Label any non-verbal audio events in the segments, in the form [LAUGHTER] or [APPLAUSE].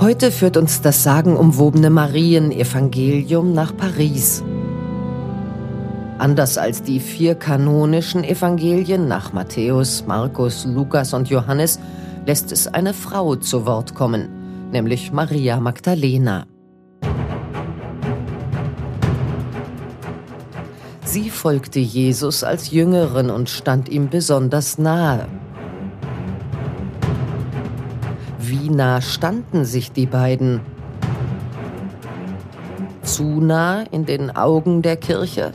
Heute führt uns das sagenumwobene Marienevangelium nach Paris. Anders als die vier kanonischen Evangelien nach Matthäus, Markus, Lukas und Johannes lässt es eine Frau zu Wort kommen, nämlich Maria Magdalena. Sie folgte Jesus als Jüngerin und stand ihm besonders nahe. Wie nah standen sich die beiden? Zu nah in den Augen der Kirche?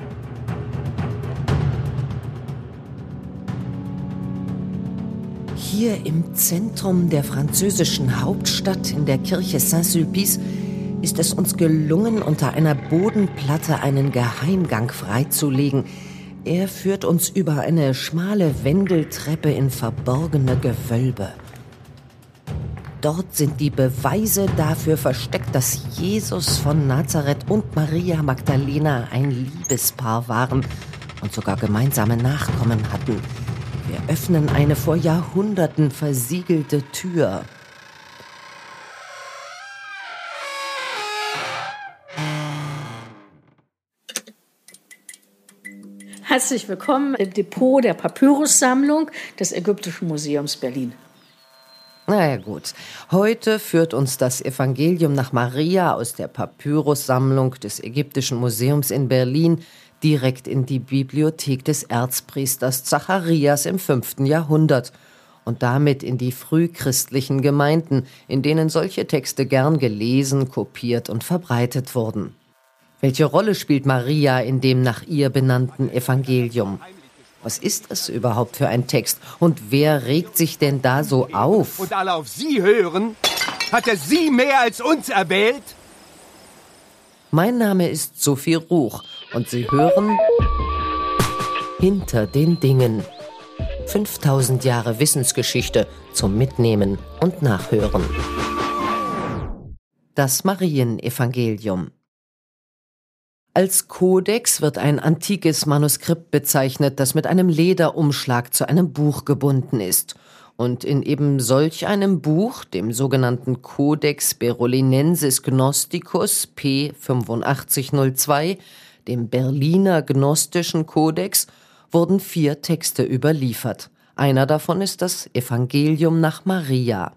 Hier im Zentrum der französischen Hauptstadt in der Kirche Saint-Sulpice ist es uns gelungen, unter einer Bodenplatte einen Geheimgang freizulegen. Er führt uns über eine schmale Wendeltreppe in verborgene Gewölbe. Dort sind die Beweise dafür versteckt, dass Jesus von Nazareth und Maria Magdalena ein Liebespaar waren und sogar gemeinsame Nachkommen hatten. Wir öffnen eine vor Jahrhunderten versiegelte Tür. Herzlich willkommen im Depot der Papyrussammlung des Ägyptischen Museums Berlin. Na ja, gut. Heute führt uns das Evangelium nach Maria aus der Papyrussammlung des Ägyptischen Museums in Berlin direkt in die Bibliothek des Erzpriesters Zacharias im 5. Jahrhundert und damit in die frühchristlichen Gemeinden, in denen solche Texte gern gelesen, kopiert und verbreitet wurden. Welche Rolle spielt Maria in dem nach ihr benannten Evangelium? Was ist das überhaupt für ein Text? Und wer regt sich denn da so auf? Und alle auf Sie hören? Hat er Sie mehr als uns erwählt? Mein Name ist Sophie Ruch und Sie hören Hinter den Dingen. 5000 Jahre Wissensgeschichte zum Mitnehmen und Nachhören. Das Marienevangelium. Als Kodex wird ein antikes Manuskript bezeichnet, das mit einem Lederumschlag zu einem Buch gebunden ist. Und in eben solch einem Buch, dem sogenannten Codex Berolinensis Gnosticus P 8502, dem Berliner Gnostischen Kodex, wurden vier Texte überliefert. Einer davon ist das Evangelium nach Maria.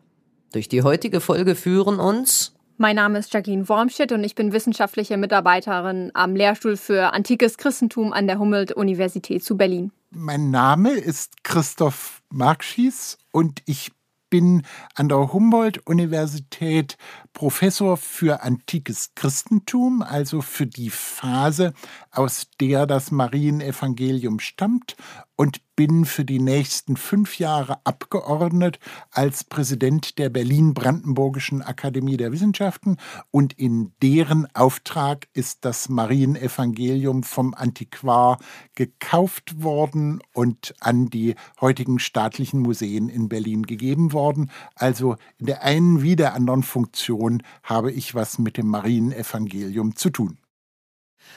Durch die heutige Folge führen uns mein Name ist Jacqueline Wormstedt und ich bin wissenschaftliche Mitarbeiterin am Lehrstuhl für Antikes Christentum an der Humboldt-Universität zu Berlin. Mein Name ist Christoph Markschies und ich bin an der Humboldt-Universität Professor für antikes Christentum, also für die Phase, aus der das Marienevangelium stammt und bin für die nächsten fünf Jahre abgeordnet als Präsident der Berlin-Brandenburgischen Akademie der Wissenschaften und in deren Auftrag ist das Marienevangelium vom Antiquar gekauft worden und an die heutigen staatlichen Museen in Berlin gegeben worden. Also in der einen wie der anderen Funktion habe ich was mit dem Marienevangelium zu tun.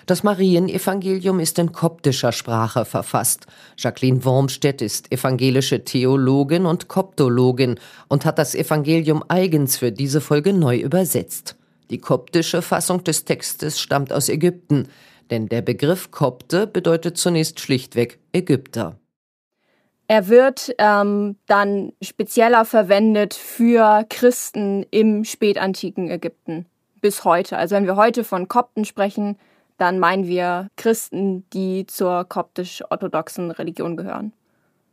Das Marienevangelium ist in koptischer Sprache verfasst. Jacqueline Wormstedt ist evangelische Theologin und Koptologin und hat das Evangelium eigens für diese Folge neu übersetzt. Die koptische Fassung des Textes stammt aus Ägypten, denn der Begriff Kopte bedeutet zunächst schlichtweg Ägypter. Er wird ähm, dann spezieller verwendet für Christen im spätantiken Ägypten bis heute. Also wenn wir heute von Kopten sprechen, dann meinen wir Christen, die zur koptisch-orthodoxen Religion gehören.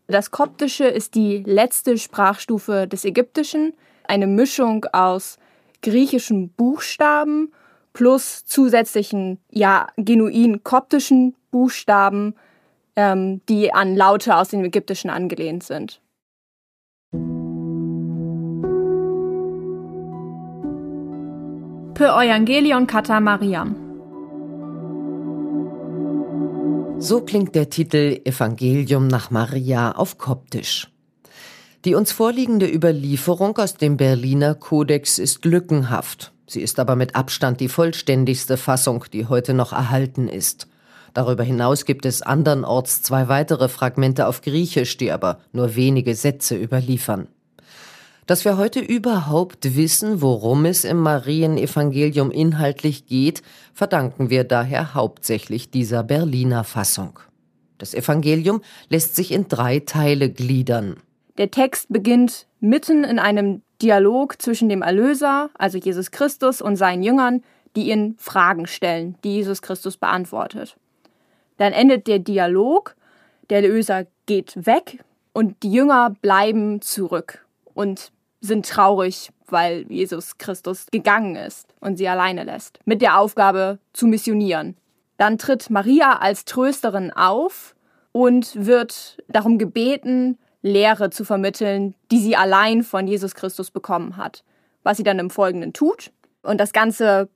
Das Koptische ist die letzte Sprachstufe des Ägyptischen, eine Mischung aus griechischen Buchstaben plus zusätzlichen, ja, genuin koptischen Buchstaben, ähm, die an Laute aus dem Ägyptischen angelehnt sind. Per Evangelion Kata Mariam So klingt der Titel Evangelium nach Maria auf Koptisch. Die uns vorliegende Überlieferung aus dem Berliner Kodex ist lückenhaft. Sie ist aber mit Abstand die vollständigste Fassung, die heute noch erhalten ist. Darüber hinaus gibt es andernorts zwei weitere Fragmente auf Griechisch, die aber nur wenige Sätze überliefern. Dass wir heute überhaupt wissen, worum es im Marienevangelium inhaltlich geht, verdanken wir daher hauptsächlich dieser Berliner Fassung. Das Evangelium lässt sich in drei Teile gliedern. Der Text beginnt mitten in einem Dialog zwischen dem Erlöser, also Jesus Christus, und seinen Jüngern, die ihn Fragen stellen, die Jesus Christus beantwortet. Dann endet der Dialog, der Erlöser geht weg und die Jünger bleiben zurück und sind traurig, weil Jesus Christus gegangen ist und sie alleine lässt, mit der Aufgabe zu missionieren. Dann tritt Maria als Trösterin auf und wird darum gebeten, Lehre zu vermitteln, die sie allein von Jesus Christus bekommen hat. Was sie dann im Folgenden tut. Und das Ganze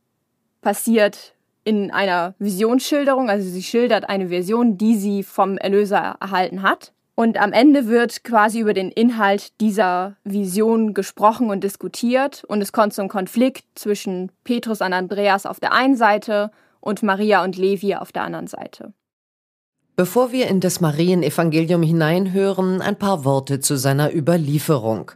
passiert in einer Visionsschilderung, also sie schildert eine Vision, die sie vom Erlöser erhalten hat. Und am Ende wird quasi über den Inhalt dieser Vision gesprochen und diskutiert. Und es kommt zum Konflikt zwischen Petrus und Andreas auf der einen Seite und Maria und Levi auf der anderen Seite. Bevor wir in das Marienevangelium hineinhören, ein paar Worte zu seiner Überlieferung.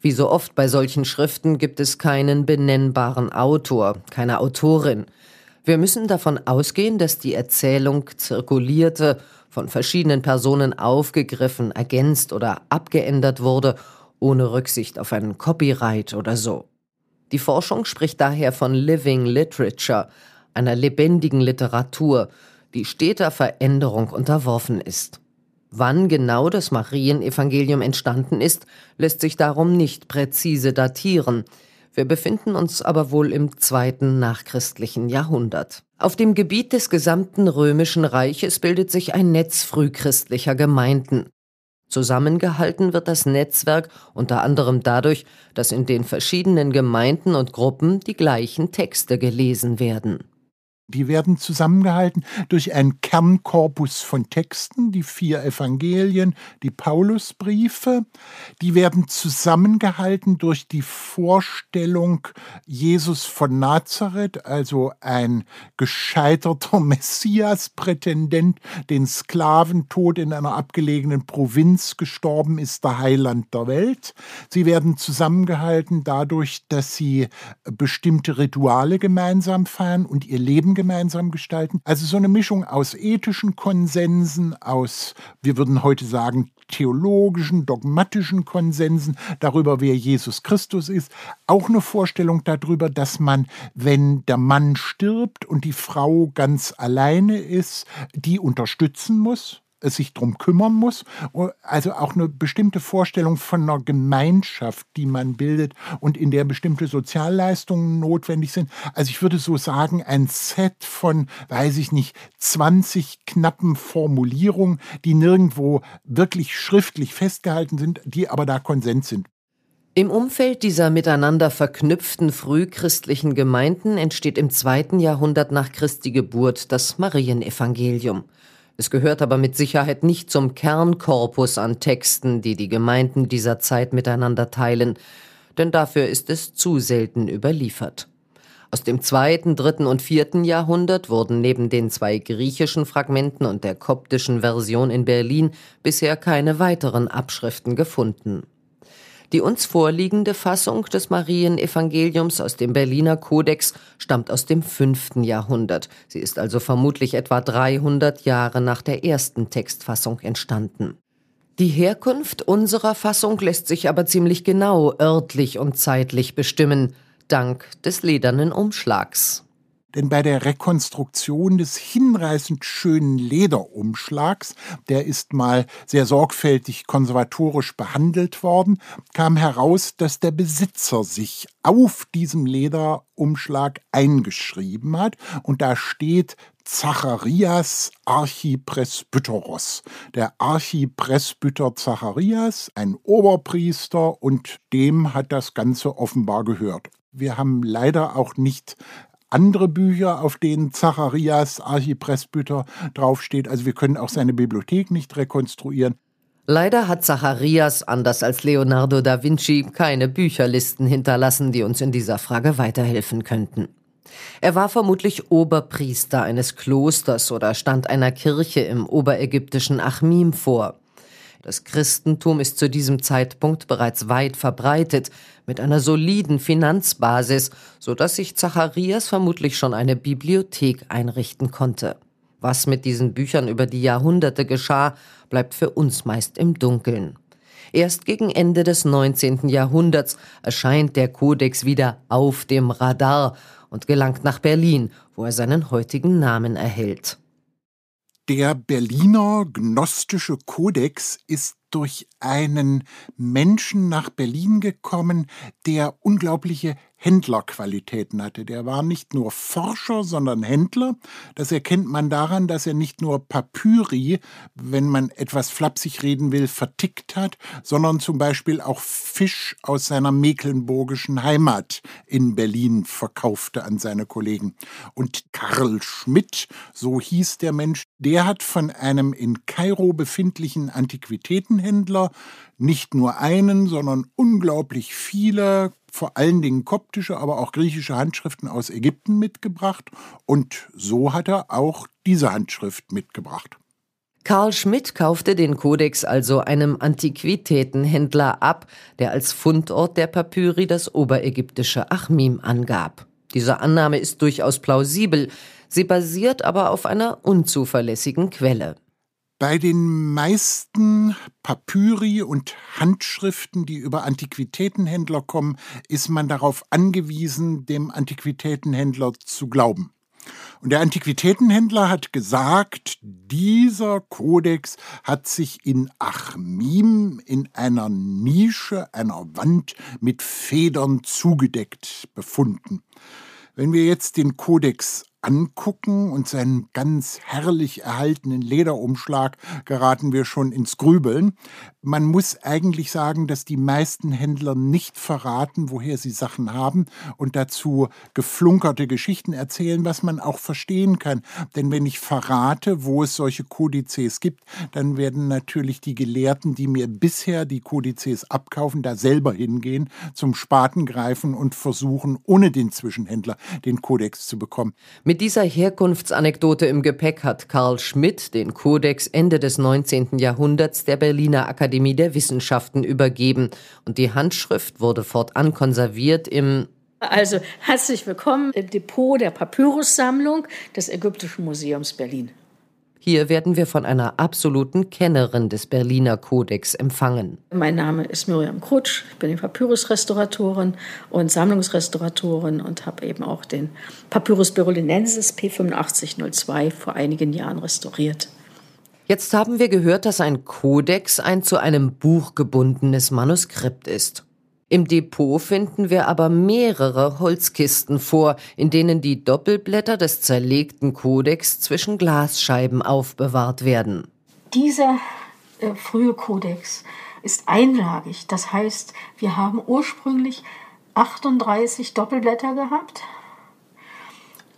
Wie so oft bei solchen Schriften gibt es keinen benennbaren Autor, keine Autorin. Wir müssen davon ausgehen, dass die Erzählung zirkulierte von verschiedenen Personen aufgegriffen, ergänzt oder abgeändert wurde, ohne Rücksicht auf einen Copyright oder so. Die Forschung spricht daher von Living Literature, einer lebendigen Literatur, die steter Veränderung unterworfen ist. Wann genau das Marienevangelium entstanden ist, lässt sich darum nicht präzise datieren. Wir befinden uns aber wohl im zweiten nachchristlichen Jahrhundert. Auf dem Gebiet des gesamten römischen Reiches bildet sich ein Netz frühchristlicher Gemeinden. Zusammengehalten wird das Netzwerk unter anderem dadurch, dass in den verschiedenen Gemeinden und Gruppen die gleichen Texte gelesen werden. Die werden zusammengehalten durch einen Kernkorpus von Texten, die vier Evangelien, die Paulusbriefe. Die werden zusammengehalten durch die Vorstellung Jesus von Nazareth, also ein gescheiterter [LAUGHS] Messias-Prätendent, den Sklaventod in einer abgelegenen Provinz gestorben ist, der Heiland der Welt. Sie werden zusammengehalten dadurch, dass sie bestimmte Rituale gemeinsam feiern und ihr Leben gemeinsam gestalten. Also so eine Mischung aus ethischen Konsensen, aus, wir würden heute sagen, theologischen, dogmatischen Konsensen darüber, wer Jesus Christus ist. Auch eine Vorstellung darüber, dass man, wenn der Mann stirbt und die Frau ganz alleine ist, die unterstützen muss sich darum kümmern muss. Also auch eine bestimmte Vorstellung von einer Gemeinschaft, die man bildet und in der bestimmte Sozialleistungen notwendig sind. Also ich würde so sagen, ein Set von, weiß ich nicht, 20 knappen Formulierungen, die nirgendwo wirklich schriftlich festgehalten sind, die aber da Konsens sind. Im Umfeld dieser miteinander verknüpften frühchristlichen Gemeinden entsteht im zweiten Jahrhundert nach Christi Geburt das Marienevangelium. Es gehört aber mit Sicherheit nicht zum Kernkorpus an Texten, die die Gemeinden dieser Zeit miteinander teilen, denn dafür ist es zu selten überliefert. Aus dem zweiten, dritten und vierten Jahrhundert wurden neben den zwei griechischen Fragmenten und der koptischen Version in Berlin bisher keine weiteren Abschriften gefunden. Die uns vorliegende Fassung des Marienevangeliums aus dem Berliner Kodex stammt aus dem fünften Jahrhundert. Sie ist also vermutlich etwa 300 Jahre nach der ersten Textfassung entstanden. Die Herkunft unserer Fassung lässt sich aber ziemlich genau örtlich und zeitlich bestimmen, dank des ledernen Umschlags. Denn bei der Rekonstruktion des hinreißend schönen Lederumschlags, der ist mal sehr sorgfältig konservatorisch behandelt worden, kam heraus, dass der Besitzer sich auf diesem Lederumschlag eingeschrieben hat und da steht Zacharias Archipresbyteros. Der Archipresbyter Zacharias, ein Oberpriester und dem hat das Ganze offenbar gehört. Wir haben leider auch nicht andere Bücher, auf denen Zacharias Archipresbyter draufsteht. Also wir können auch seine Bibliothek nicht rekonstruieren. Leider hat Zacharias, anders als Leonardo da Vinci, keine Bücherlisten hinterlassen, die uns in dieser Frage weiterhelfen könnten. Er war vermutlich Oberpriester eines Klosters oder stand einer Kirche im oberägyptischen Achmim vor. Das Christentum ist zu diesem Zeitpunkt bereits weit verbreitet, mit einer soliden Finanzbasis, so dass sich Zacharias vermutlich schon eine Bibliothek einrichten konnte. Was mit diesen Büchern über die Jahrhunderte geschah, bleibt für uns meist im Dunkeln. Erst gegen Ende des 19. Jahrhunderts erscheint der Kodex wieder auf dem Radar und gelangt nach Berlin, wo er seinen heutigen Namen erhält. Der Berliner Gnostische Kodex ist durch einen Menschen nach Berlin gekommen, der unglaubliche Händlerqualitäten hatte. Der war nicht nur Forscher, sondern Händler. Das erkennt man daran, dass er nicht nur Papyri, wenn man etwas flapsig reden will, vertickt hat, sondern zum Beispiel auch Fisch aus seiner mecklenburgischen Heimat in Berlin verkaufte an seine Kollegen. Und Karl Schmidt, so hieß der Mensch, der hat von einem in Kairo befindlichen Antiquitätenhändler nicht nur einen, sondern unglaublich viele vor allen Dingen koptische, aber auch griechische Handschriften aus Ägypten mitgebracht und so hat er auch diese Handschrift mitgebracht. Karl Schmidt kaufte den Kodex also einem Antiquitätenhändler ab, der als Fundort der Papyri das oberägyptische Achmim angab. Diese Annahme ist durchaus plausibel, sie basiert aber auf einer unzuverlässigen Quelle. Bei den meisten Papyri und Handschriften, die über Antiquitätenhändler kommen, ist man darauf angewiesen, dem Antiquitätenhändler zu glauben. Und der Antiquitätenhändler hat gesagt, dieser Kodex hat sich in Achmim in einer Nische einer Wand mit Federn zugedeckt befunden. Wenn wir jetzt den Kodex angucken und seinen ganz herrlich erhaltenen Lederumschlag geraten wir schon ins Grübeln. Man muss eigentlich sagen, dass die meisten Händler nicht verraten, woher sie Sachen haben und dazu geflunkerte Geschichten erzählen, was man auch verstehen kann. Denn wenn ich verrate, wo es solche Kodizes gibt, dann werden natürlich die Gelehrten, die mir bisher die Kodizes abkaufen, da selber hingehen, zum Spaten greifen und versuchen, ohne den Zwischenhändler den Kodex zu bekommen. Mit dieser Herkunftsanekdote im Gepäck hat Karl Schmidt den Kodex Ende des 19. Jahrhunderts der Berliner Akademie der Wissenschaften übergeben und die Handschrift wurde fortan konserviert im also herzlich willkommen im Depot der Papyrussammlung des Ägyptischen Museums Berlin. Hier werden wir von einer absoluten Kennerin des Berliner Kodex empfangen. Mein Name ist Miriam Krutsch, ich bin Papyrusrestauratorin und Sammlungsrestauratorin und habe eben auch den Papyrus berulinensis P8502 vor einigen Jahren restauriert. Jetzt haben wir gehört, dass ein Kodex ein zu einem Buch gebundenes Manuskript ist. Im Depot finden wir aber mehrere Holzkisten vor, in denen die Doppelblätter des zerlegten Kodex zwischen Glasscheiben aufbewahrt werden. Dieser äh, frühe Kodex ist einlagig. Das heißt, wir haben ursprünglich 38 Doppelblätter gehabt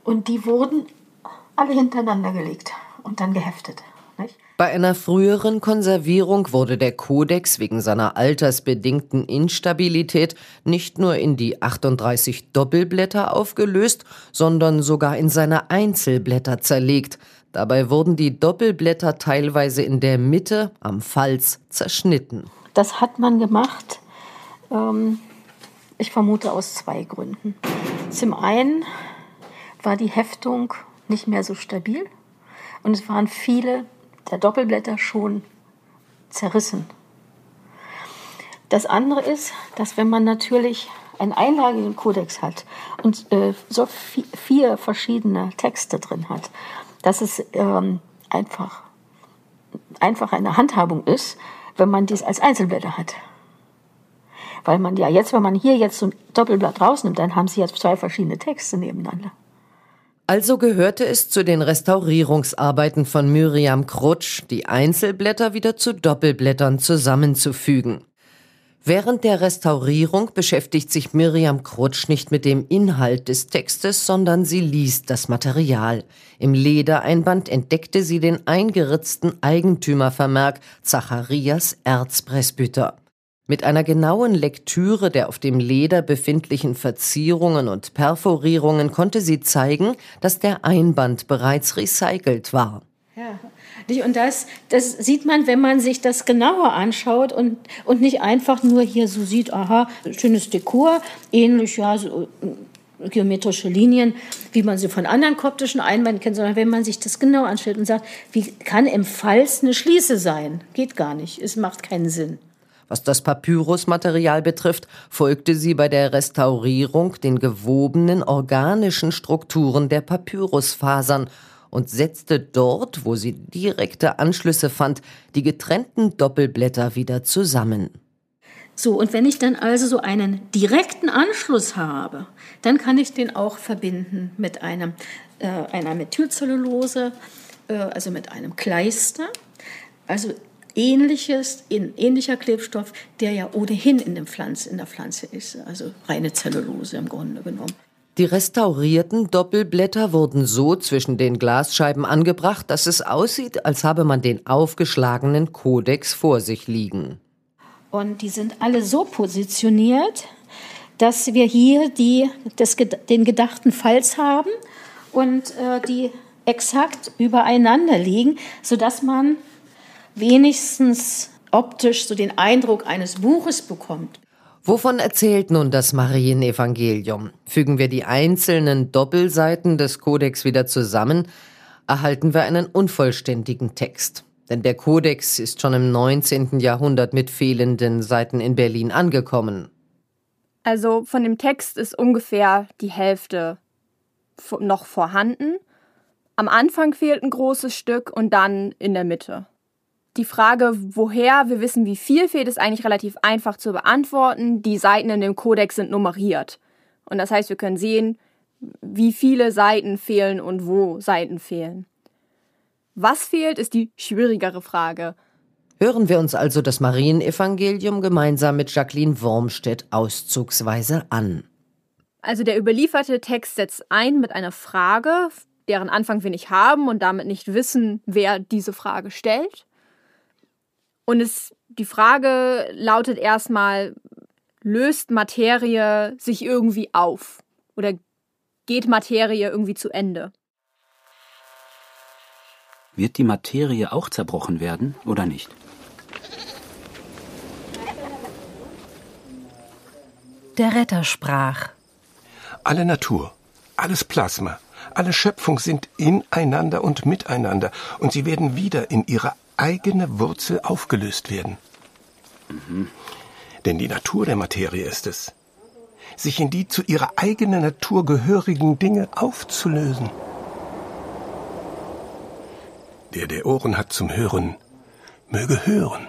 und die wurden alle hintereinander gelegt und dann geheftet. Bei einer früheren Konservierung wurde der Kodex wegen seiner altersbedingten Instabilität nicht nur in die 38 Doppelblätter aufgelöst, sondern sogar in seine Einzelblätter zerlegt. Dabei wurden die Doppelblätter teilweise in der Mitte am Falz zerschnitten. Das hat man gemacht, ähm, ich vermute aus zwei Gründen. Zum einen war die Heftung nicht mehr so stabil und es waren viele der Doppelblätter schon zerrissen. Das andere ist, dass wenn man natürlich einen einlagigen Kodex hat und äh, so vier verschiedene Texte drin hat, dass es ähm, einfach, einfach eine Handhabung ist, wenn man dies als Einzelblätter hat. Weil man ja jetzt, wenn man hier jetzt so ein Doppelblatt rausnimmt, dann haben Sie jetzt zwei verschiedene Texte nebeneinander. Also gehörte es zu den Restaurierungsarbeiten von Miriam Krutsch, die Einzelblätter wieder zu Doppelblättern zusammenzufügen. Während der Restaurierung beschäftigt sich Miriam Krutsch nicht mit dem Inhalt des Textes, sondern sie liest das Material. Im Ledereinband entdeckte sie den eingeritzten Eigentümervermerk Zacharias Erzpresbyter. Mit einer genauen Lektüre der auf dem Leder befindlichen Verzierungen und Perforierungen konnte sie zeigen, dass der Einband bereits recycelt war. Ja, Und das, das sieht man, wenn man sich das genauer anschaut und, und nicht einfach nur hier so sieht, aha, schönes Dekor, ähnlich, ja, so äh, geometrische Linien, wie man sie von anderen koptischen Einwänden kennt, sondern wenn man sich das genau anschaut und sagt, wie kann im Falz eine Schließe sein? Geht gar nicht. Es macht keinen Sinn. Was das Papyrusmaterial betrifft, folgte sie bei der Restaurierung den gewobenen organischen Strukturen der Papyrusfasern und setzte dort, wo sie direkte Anschlüsse fand, die getrennten Doppelblätter wieder zusammen. So, und wenn ich dann also so einen direkten Anschluss habe, dann kann ich den auch verbinden mit einem, äh, einer Methylcellulose, äh, also mit einem Kleister. Also ähnliches, in, ähnlicher Klebstoff, der ja ohnehin in, dem Pflanz, in der Pflanze ist, also reine Zellulose im Grunde genommen. Die restaurierten Doppelblätter wurden so zwischen den Glasscheiben angebracht, dass es aussieht, als habe man den aufgeschlagenen Kodex vor sich liegen. Und die sind alle so positioniert, dass wir hier die, das, den gedachten Falz haben und äh, die exakt übereinander liegen, sodass man wenigstens optisch so den Eindruck eines Buches bekommt. Wovon erzählt nun das Marienevangelium? Fügen wir die einzelnen Doppelseiten des Kodex wieder zusammen, erhalten wir einen unvollständigen Text. Denn der Kodex ist schon im 19. Jahrhundert mit fehlenden Seiten in Berlin angekommen. Also von dem Text ist ungefähr die Hälfte noch vorhanden. Am Anfang fehlt ein großes Stück und dann in der Mitte. Die Frage, woher wir wissen, wie viel fehlt, ist eigentlich relativ einfach zu beantworten. Die Seiten in dem Kodex sind nummeriert. Und das heißt, wir können sehen, wie viele Seiten fehlen und wo Seiten fehlen. Was fehlt, ist die schwierigere Frage. Hören wir uns also das Marienevangelium gemeinsam mit Jacqueline Wormstedt auszugsweise an. Also der überlieferte Text setzt ein mit einer Frage, deren Anfang wir nicht haben und damit nicht wissen, wer diese Frage stellt. Und es, die Frage lautet erstmal, löst Materie sich irgendwie auf? Oder geht Materie irgendwie zu Ende? Wird die Materie auch zerbrochen werden oder nicht? Der Retter sprach. Alle Natur, alles Plasma, alle Schöpfung sind ineinander und miteinander, und sie werden wieder in ihre eigene Wurzel aufgelöst werden. Mhm. Denn die Natur der Materie ist es, sich in die zu ihrer eigenen Natur gehörigen Dinge aufzulösen. Der, der Ohren hat zum Hören, möge hören.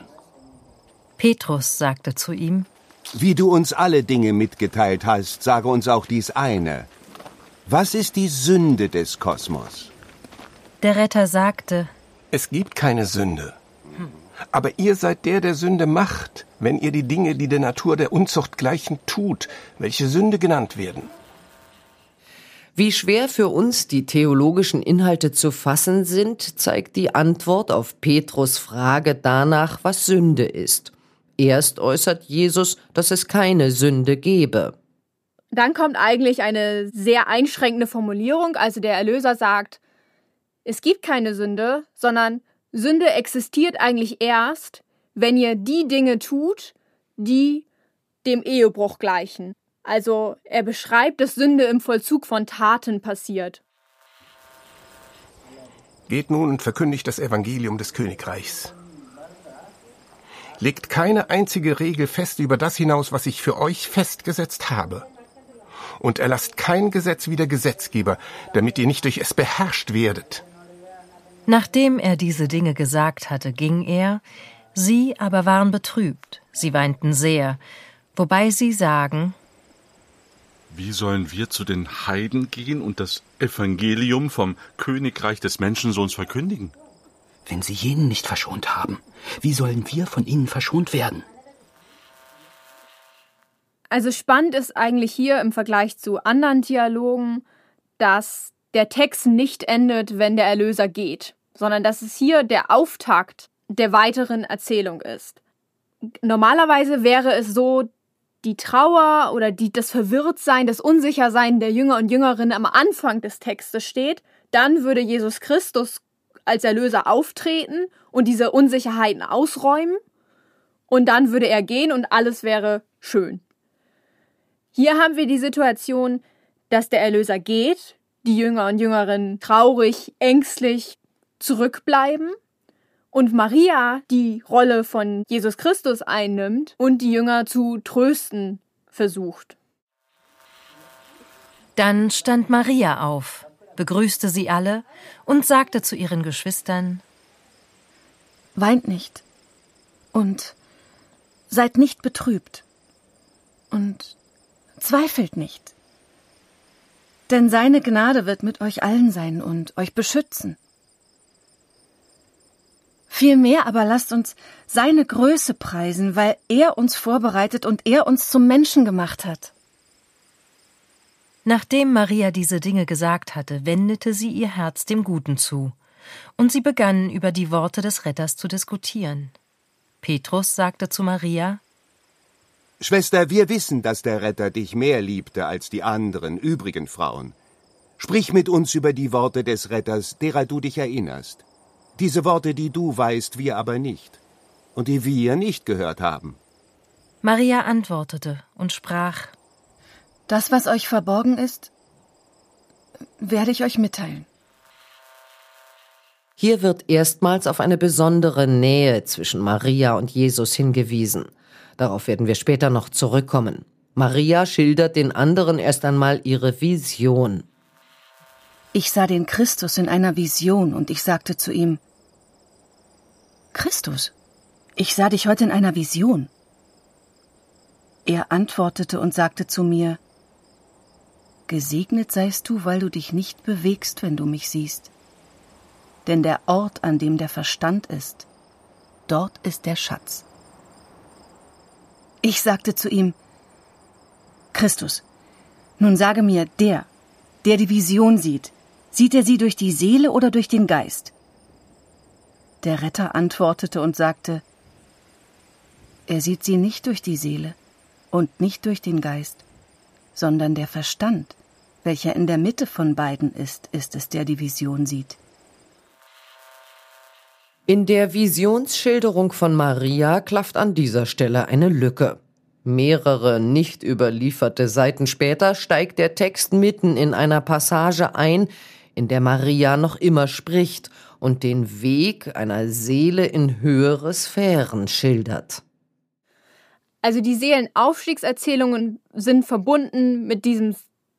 Petrus sagte zu ihm, Wie du uns alle Dinge mitgeteilt hast, sage uns auch dies eine. Was ist die Sünde des Kosmos? Der Retter sagte, es gibt keine Sünde. Aber ihr seid der, der Sünde macht, wenn ihr die Dinge, die der Natur der Unzucht gleichen, tut, welche Sünde genannt werden. Wie schwer für uns die theologischen Inhalte zu fassen sind, zeigt die Antwort auf Petrus Frage danach, was Sünde ist. Erst äußert Jesus, dass es keine Sünde gebe. Dann kommt eigentlich eine sehr einschränkende Formulierung, also der Erlöser sagt, es gibt keine Sünde, sondern Sünde existiert eigentlich erst, wenn ihr die Dinge tut, die dem Ehebruch gleichen. Also er beschreibt, dass Sünde im Vollzug von Taten passiert. Geht nun und verkündigt das Evangelium des Königreichs. Legt keine einzige Regel fest über das hinaus, was ich für euch festgesetzt habe. Und erlasst kein Gesetz wie der Gesetzgeber, damit ihr nicht durch es beherrscht werdet. Nachdem er diese Dinge gesagt hatte, ging er, sie aber waren betrübt, sie weinten sehr, wobei sie sagen, wie sollen wir zu den Heiden gehen und das Evangelium vom Königreich des Menschensohns verkündigen? Wenn sie jenen nicht verschont haben, wie sollen wir von ihnen verschont werden? Also spannend ist eigentlich hier im Vergleich zu anderen Dialogen, dass der Text nicht endet, wenn der Erlöser geht, sondern dass es hier der Auftakt der weiteren Erzählung ist. Normalerweise wäre es so, die Trauer oder die, das Verwirrtsein, das Unsichersein der Jünger und Jüngerinnen am Anfang des Textes steht, dann würde Jesus Christus als Erlöser auftreten und diese Unsicherheiten ausräumen. Und dann würde er gehen und alles wäre schön. Hier haben wir die Situation, dass der Erlöser geht, die Jünger und Jüngerinnen traurig, ängstlich zurückbleiben und Maria die Rolle von Jesus Christus einnimmt und die Jünger zu trösten versucht. Dann stand Maria auf, begrüßte sie alle und sagte zu ihren Geschwistern Weint nicht und seid nicht betrübt und zweifelt nicht. Denn seine Gnade wird mit euch allen sein und euch beschützen. Vielmehr aber lasst uns seine Größe preisen, weil er uns vorbereitet und er uns zum Menschen gemacht hat. Nachdem Maria diese Dinge gesagt hatte, wendete sie ihr Herz dem Guten zu, und sie begannen über die Worte des Retters zu diskutieren. Petrus sagte zu Maria Schwester, wir wissen, dass der Retter dich mehr liebte als die anderen übrigen Frauen. Sprich mit uns über die Worte des Retters, derer du dich erinnerst. Diese Worte, die du weißt, wir aber nicht, und die wir nicht gehört haben. Maria antwortete und sprach Das, was euch verborgen ist, werde ich euch mitteilen. Hier wird erstmals auf eine besondere Nähe zwischen Maria und Jesus hingewiesen. Darauf werden wir später noch zurückkommen. Maria schildert den anderen erst einmal ihre Vision. Ich sah den Christus in einer Vision und ich sagte zu ihm, Christus, ich sah dich heute in einer Vision. Er antwortete und sagte zu mir, Gesegnet seist du, weil du dich nicht bewegst, wenn du mich siehst. Denn der Ort, an dem der Verstand ist, dort ist der Schatz. Ich sagte zu ihm, Christus, nun sage mir, der, der die Vision sieht, sieht er sie durch die Seele oder durch den Geist? Der Retter antwortete und sagte, er sieht sie nicht durch die Seele und nicht durch den Geist, sondern der Verstand, welcher in der Mitte von beiden ist, ist es, der die Vision sieht. In der Visionsschilderung von Maria klafft an dieser Stelle eine Lücke. Mehrere nicht überlieferte Seiten später steigt der Text mitten in einer Passage ein, in der Maria noch immer spricht und den Weg einer Seele in höhere Sphären schildert. Also die Seelenaufstiegserzählungen sind verbunden mit diesem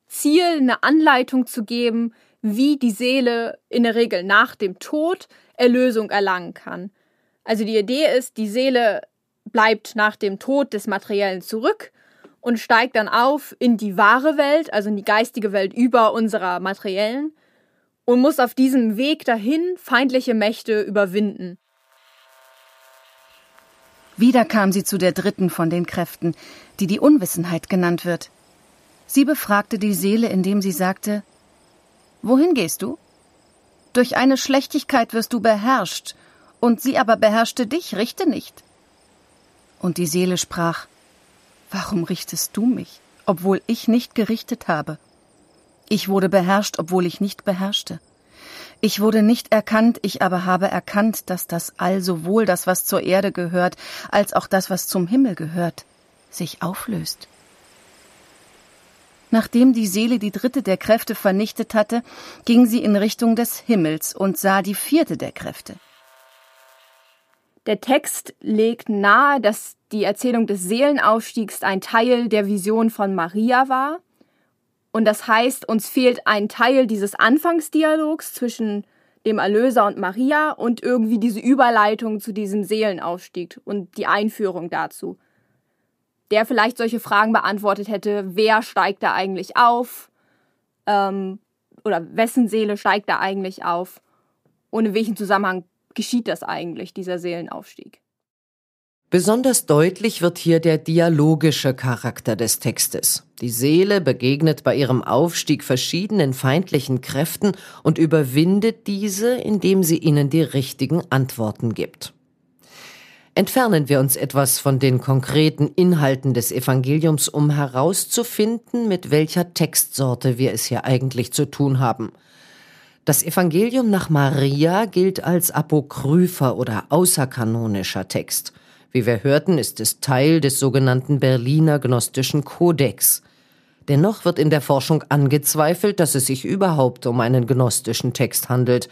Ziel, eine Anleitung zu geben, wie die Seele in der Regel nach dem Tod Erlösung erlangen kann. Also die Idee ist, die Seele bleibt nach dem Tod des Materiellen zurück und steigt dann auf in die wahre Welt, also in die geistige Welt über unserer materiellen und muss auf diesem Weg dahin feindliche Mächte überwinden. Wieder kam sie zu der dritten von den Kräften, die die Unwissenheit genannt wird. Sie befragte die Seele, indem sie sagte Wohin gehst du? Durch eine Schlechtigkeit wirst du beherrscht, und sie aber beherrschte dich, richte nicht. Und die Seele sprach Warum richtest du mich, obwohl ich nicht gerichtet habe? Ich wurde beherrscht, obwohl ich nicht beherrschte. Ich wurde nicht erkannt, ich aber habe erkannt, dass das All sowohl das, was zur Erde gehört, als auch das, was zum Himmel gehört, sich auflöst. Nachdem die Seele die dritte der Kräfte vernichtet hatte, ging sie in Richtung des Himmels und sah die vierte der Kräfte. Der Text legt nahe, dass die Erzählung des Seelenaufstiegs ein Teil der Vision von Maria war und das heißt, uns fehlt ein Teil dieses Anfangsdialogs zwischen dem Erlöser und Maria und irgendwie diese Überleitung zu diesem Seelenaufstieg und die Einführung dazu. Der vielleicht solche Fragen beantwortet hätte, wer steigt da eigentlich auf? Ähm, oder wessen Seele steigt da eigentlich auf? Und in welchem Zusammenhang geschieht das eigentlich, dieser Seelenaufstieg? Besonders deutlich wird hier der dialogische Charakter des Textes. Die Seele begegnet bei ihrem Aufstieg verschiedenen feindlichen Kräften und überwindet diese, indem sie ihnen die richtigen Antworten gibt. Entfernen wir uns etwas von den konkreten Inhalten des Evangeliums, um herauszufinden, mit welcher Textsorte wir es hier eigentlich zu tun haben. Das Evangelium nach Maria gilt als apokrypher oder außerkanonischer Text. Wie wir hörten, ist es Teil des sogenannten Berliner Gnostischen Kodex. Dennoch wird in der Forschung angezweifelt, dass es sich überhaupt um einen gnostischen Text handelt.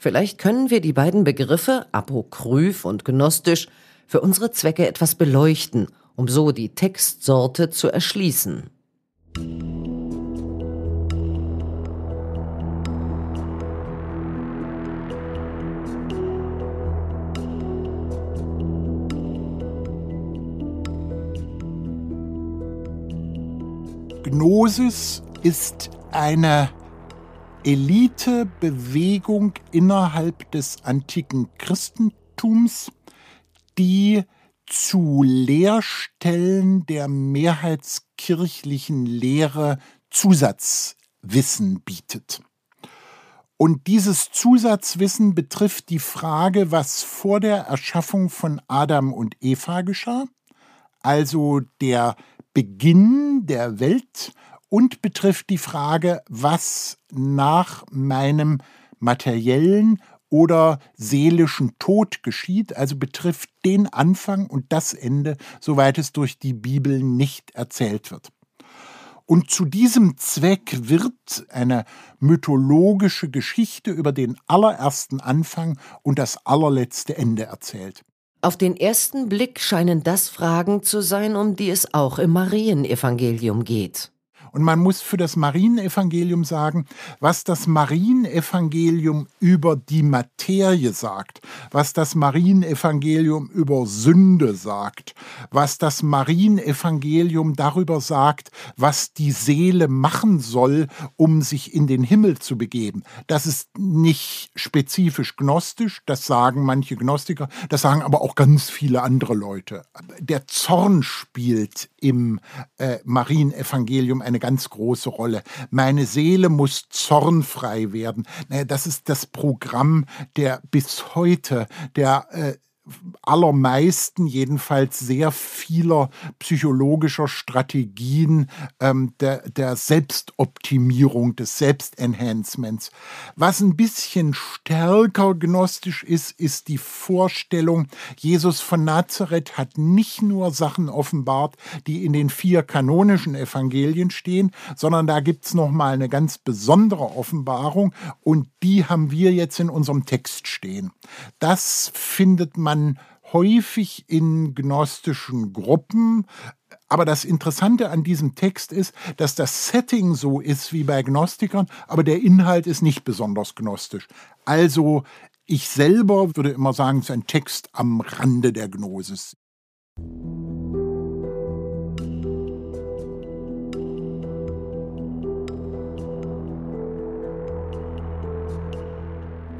Vielleicht können wir die beiden Begriffe apokryph und gnostisch für unsere Zwecke etwas beleuchten, um so die Textsorte zu erschließen. Gnosis ist eine Elitebewegung innerhalb des antiken Christentums, die zu Lehrstellen der mehrheitskirchlichen Lehre Zusatzwissen bietet. Und dieses Zusatzwissen betrifft die Frage, was vor der Erschaffung von Adam und Eva geschah, also der Beginn der Welt und betrifft die Frage, was nach meinem materiellen oder seelischen Tod geschieht, also betrifft den Anfang und das Ende, soweit es durch die Bibel nicht erzählt wird. Und zu diesem Zweck wird eine mythologische Geschichte über den allerersten Anfang und das allerletzte Ende erzählt. Auf den ersten Blick scheinen das Fragen zu sein, um die es auch im Marienevangelium geht. Und man muss für das Marienevangelium sagen, was das Marienevangelium über die Materie sagt, was das Marienevangelium über Sünde sagt, was das Marienevangelium darüber sagt, was die Seele machen soll, um sich in den Himmel zu begeben. Das ist nicht spezifisch gnostisch, das sagen manche Gnostiker, das sagen aber auch ganz viele andere Leute. Der Zorn spielt im äh, Marienevangelium eine ganz große Rolle. Meine Seele muss zornfrei werden. Naja, das ist das Programm der bis heute der äh, allermeisten, jedenfalls sehr vieler psychologischer Strategien ähm, der, der Selbstoptimierung, des Selbstenhancements. Was ein bisschen stärker gnostisch ist, ist die Vorstellung, Jesus von Nazareth hat nicht nur Sachen offenbart, die in den vier kanonischen Evangelien stehen, sondern da gibt es nochmal eine ganz besondere Offenbarung und die haben wir jetzt in unserem Text stehen. Das findet man man häufig in gnostischen Gruppen. Aber das Interessante an diesem Text ist, dass das Setting so ist wie bei Gnostikern, aber der Inhalt ist nicht besonders gnostisch. Also ich selber würde immer sagen, es ist ein Text am Rande der Gnosis.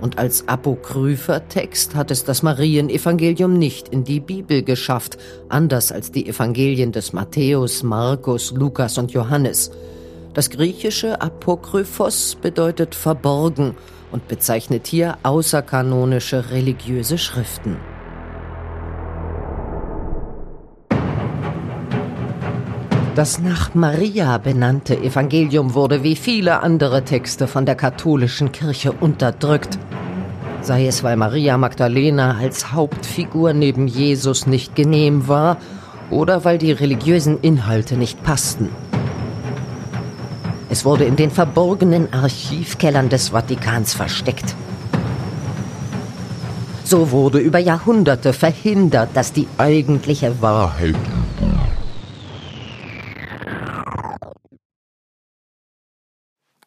Und als apokrypher Text hat es das Marienevangelium nicht in die Bibel geschafft, anders als die Evangelien des Matthäus, Markus, Lukas und Johannes. Das griechische Apokryphos bedeutet verborgen und bezeichnet hier außerkanonische religiöse Schriften. Das nach Maria benannte Evangelium wurde wie viele andere Texte von der katholischen Kirche unterdrückt. Sei es, weil Maria Magdalena als Hauptfigur neben Jesus nicht genehm war oder weil die religiösen Inhalte nicht passten. Es wurde in den verborgenen Archivkellern des Vatikans versteckt. So wurde über Jahrhunderte verhindert, dass die eigentliche Wahrheit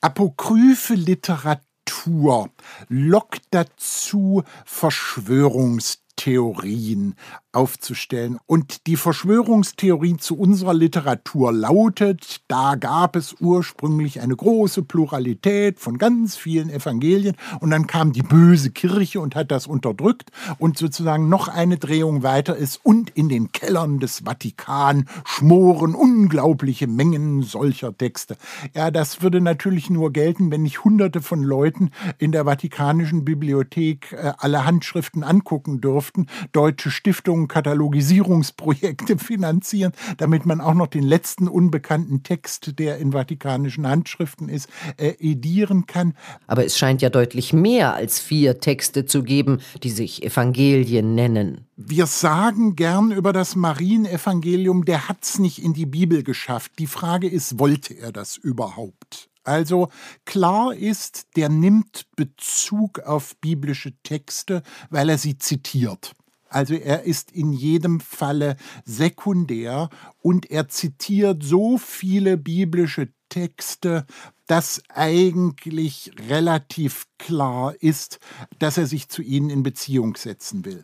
Apokryphe Literatur lockt dazu, Verschwörungstheorien aufzustellen. Und die Verschwörungstheorie zu unserer Literatur lautet, da gab es ursprünglich eine große Pluralität von ganz vielen Evangelien und dann kam die böse Kirche und hat das unterdrückt und sozusagen noch eine Drehung weiter ist und in den Kellern des Vatikan schmoren unglaubliche Mengen solcher Texte. Ja, das würde natürlich nur gelten, wenn ich hunderte von Leuten in der Vatikanischen Bibliothek äh, alle Handschriften angucken dürfte Handschriften, deutsche Stiftungen Katalogisierungsprojekte [LAUGHS] finanzieren, damit man auch noch den letzten unbekannten Text, der in vatikanischen Handschriften ist, äh, edieren kann. Aber es scheint ja deutlich mehr als vier Texte zu geben, die sich Evangelien nennen. Wir sagen gern über das Marienevangelium, der hat's nicht in die Bibel geschafft. Die Frage ist, wollte er das überhaupt? Also klar ist, der nimmt Bezug auf biblische Texte, weil er sie zitiert. Also er ist in jedem Falle sekundär und er zitiert so viele biblische Texte, dass eigentlich relativ klar ist, dass er sich zu ihnen in Beziehung setzen will.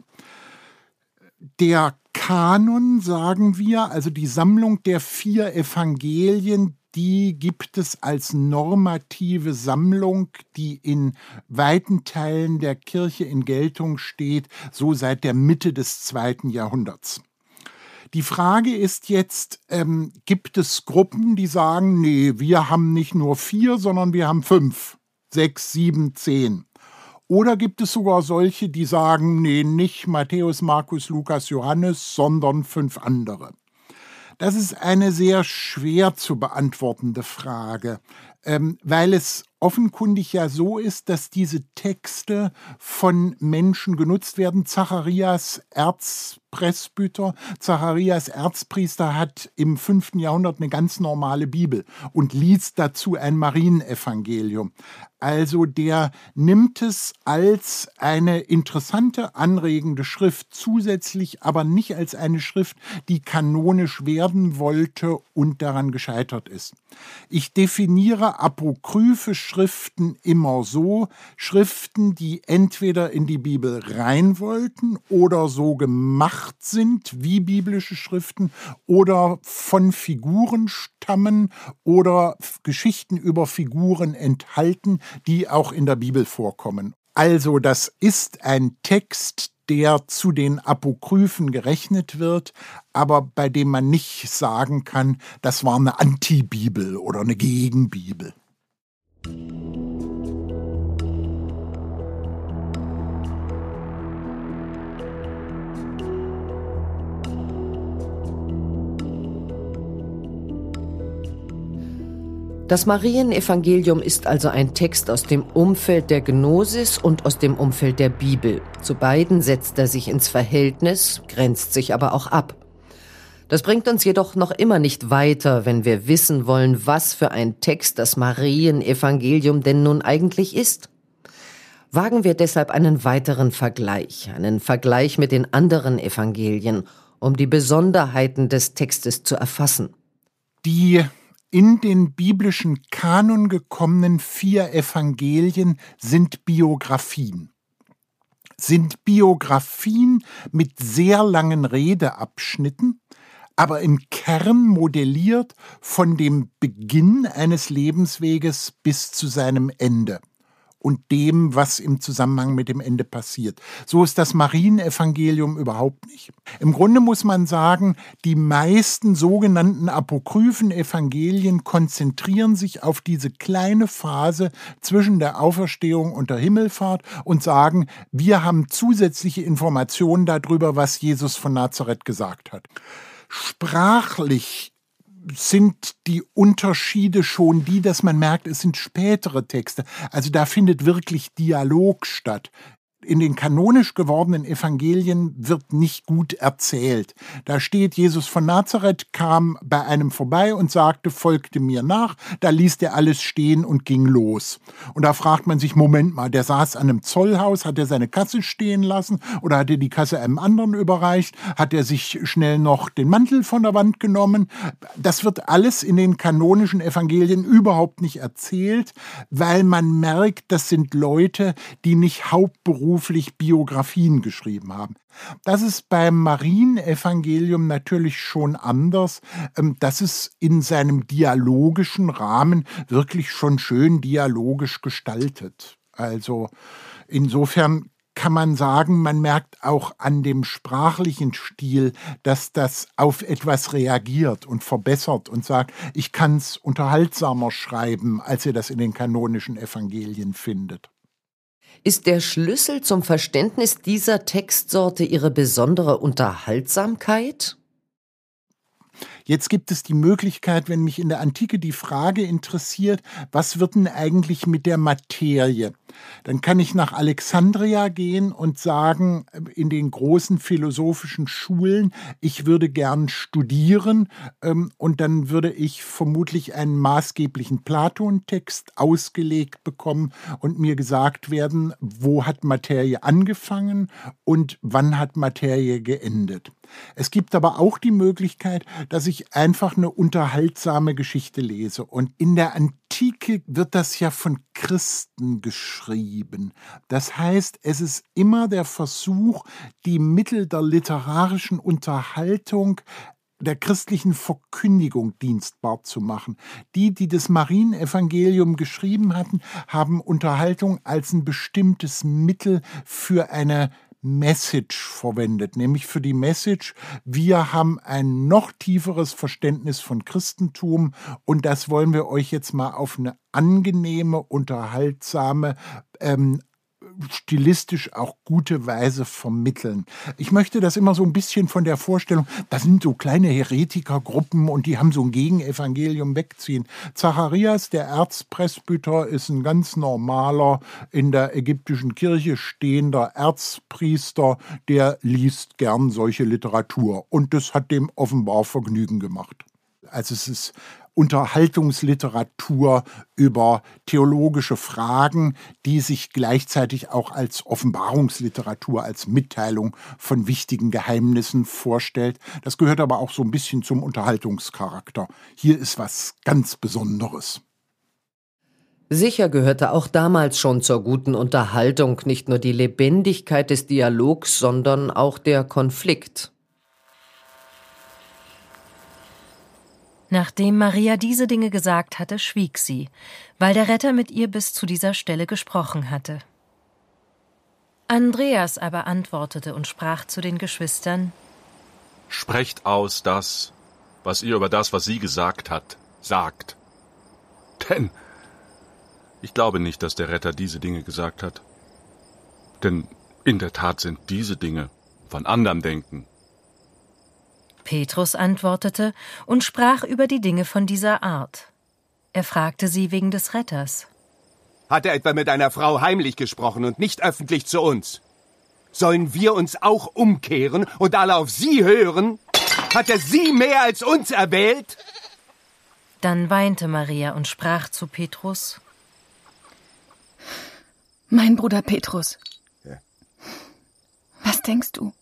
Der Kanon, sagen wir, also die Sammlung der vier Evangelien, die gibt es als normative Sammlung, die in weiten Teilen der Kirche in Geltung steht, so seit der Mitte des zweiten Jahrhunderts. Die Frage ist jetzt, ähm, gibt es Gruppen, die sagen, nee, wir haben nicht nur vier, sondern wir haben fünf, sechs, sieben, zehn. Oder gibt es sogar solche, die sagen, nee, nicht Matthäus, Markus, Lukas, Johannes, sondern fünf andere? Das ist eine sehr schwer zu beantwortende Frage, ähm, weil es offenkundig ja so ist, dass diese Texte von Menschen genutzt werden. Zacharias Erzpresbyter, Zacharias Erzpriester hat im fünften Jahrhundert eine ganz normale Bibel und liest dazu ein Marienevangelium. Also der nimmt es als eine interessante, anregende Schrift, zusätzlich aber nicht als eine Schrift, die kanonisch werden wollte und daran gescheitert ist. Ich definiere apokryphe Schriften immer so, Schriften, die entweder in die Bibel rein wollten oder so gemacht sind wie biblische Schriften oder von Figuren stammen oder Geschichten über Figuren enthalten, die auch in der Bibel vorkommen. Also das ist ein Text, der zu den Apokryphen gerechnet wird, aber bei dem man nicht sagen kann, das war eine Antibibel oder eine Gegenbibel. Das Marienevangelium ist also ein Text aus dem Umfeld der Gnosis und aus dem Umfeld der Bibel. Zu beiden setzt er sich ins Verhältnis, grenzt sich aber auch ab. Das bringt uns jedoch noch immer nicht weiter, wenn wir wissen wollen, was für ein Text das Marienevangelium denn nun eigentlich ist. Wagen wir deshalb einen weiteren Vergleich, einen Vergleich mit den anderen Evangelien, um die Besonderheiten des Textes zu erfassen. Die in den biblischen Kanon gekommenen vier Evangelien sind Biografien. Sind Biografien mit sehr langen Redeabschnitten, aber im Kern modelliert von dem Beginn eines Lebensweges bis zu seinem Ende und dem, was im Zusammenhang mit dem Ende passiert. So ist das Marienevangelium überhaupt nicht. Im Grunde muss man sagen, die meisten sogenannten apokryphen Evangelien konzentrieren sich auf diese kleine Phase zwischen der Auferstehung und der Himmelfahrt und sagen, wir haben zusätzliche Informationen darüber, was Jesus von Nazareth gesagt hat. Sprachlich sind die Unterschiede schon die, dass man merkt, es sind spätere Texte. Also da findet wirklich Dialog statt in den kanonisch gewordenen Evangelien wird nicht gut erzählt. Da steht, Jesus von Nazareth kam bei einem vorbei und sagte, folgte mir nach. Da ließ er alles stehen und ging los. Und da fragt man sich, Moment mal, der saß an einem Zollhaus, hat er seine Kasse stehen lassen oder hat er die Kasse einem anderen überreicht? Hat er sich schnell noch den Mantel von der Wand genommen? Das wird alles in den kanonischen Evangelien überhaupt nicht erzählt, weil man merkt, das sind Leute, die nicht hauptberuflich beruflich Biografien geschrieben haben. Das ist beim Marienevangelium natürlich schon anders. Ähm, das ist in seinem dialogischen Rahmen wirklich schon schön dialogisch gestaltet. Also insofern kann man sagen, man merkt auch an dem sprachlichen Stil, dass das auf etwas reagiert und verbessert und sagt, ich kann es unterhaltsamer schreiben, als ihr das in den kanonischen Evangelien findet. Ist der Schlüssel zum Verständnis dieser Textsorte ihre besondere Unterhaltsamkeit? Jetzt gibt es die Möglichkeit, wenn mich in der Antike die Frage interessiert, was wird denn eigentlich mit der Materie? Dann kann ich nach Alexandria gehen und sagen, in den großen philosophischen Schulen, ich würde gern studieren ähm, und dann würde ich vermutlich einen maßgeblichen Platon-Text ausgelegt bekommen und mir gesagt werden, wo hat Materie angefangen und wann hat Materie geendet. Es gibt aber auch die Möglichkeit, dass ich einfach eine unterhaltsame Geschichte lese. Und in der Antike wird das ja von Christen geschrieben. Das heißt, es ist immer der Versuch, die Mittel der literarischen Unterhaltung der christlichen Verkündigung dienstbar zu machen. Die, die das Marienevangelium geschrieben hatten, haben Unterhaltung als ein bestimmtes Mittel für eine Message verwendet, nämlich für die Message, wir haben ein noch tieferes Verständnis von Christentum und das wollen wir euch jetzt mal auf eine angenehme, unterhaltsame, ähm, stilistisch auch gute Weise vermitteln. Ich möchte das immer so ein bisschen von der Vorstellung, das sind so kleine Heretikergruppen und die haben so ein Gegenevangelium wegziehen. Zacharias, der Erzpresbyter, ist ein ganz normaler, in der ägyptischen Kirche stehender Erzpriester, der liest gern solche Literatur und das hat dem offenbar Vergnügen gemacht. Also es ist Unterhaltungsliteratur über theologische Fragen, die sich gleichzeitig auch als Offenbarungsliteratur, als Mitteilung von wichtigen Geheimnissen vorstellt. Das gehört aber auch so ein bisschen zum Unterhaltungscharakter. Hier ist was ganz Besonderes. Sicher gehörte auch damals schon zur guten Unterhaltung nicht nur die Lebendigkeit des Dialogs, sondern auch der Konflikt. Nachdem Maria diese Dinge gesagt hatte, schwieg sie, weil der Retter mit ihr bis zu dieser Stelle gesprochen hatte. Andreas aber antwortete und sprach zu den Geschwistern Sprecht aus das, was ihr über das, was sie gesagt hat, sagt. Denn ich glaube nicht, dass der Retter diese Dinge gesagt hat. Denn in der Tat sind diese Dinge von anderem Denken Petrus antwortete und sprach über die Dinge von dieser Art. Er fragte sie wegen des Retters. Hat er etwa mit einer Frau heimlich gesprochen und nicht öffentlich zu uns? Sollen wir uns auch umkehren und alle auf sie hören? Hat er sie mehr als uns erwählt? Dann weinte Maria und sprach zu Petrus. Mein Bruder Petrus. Ja. Was denkst du?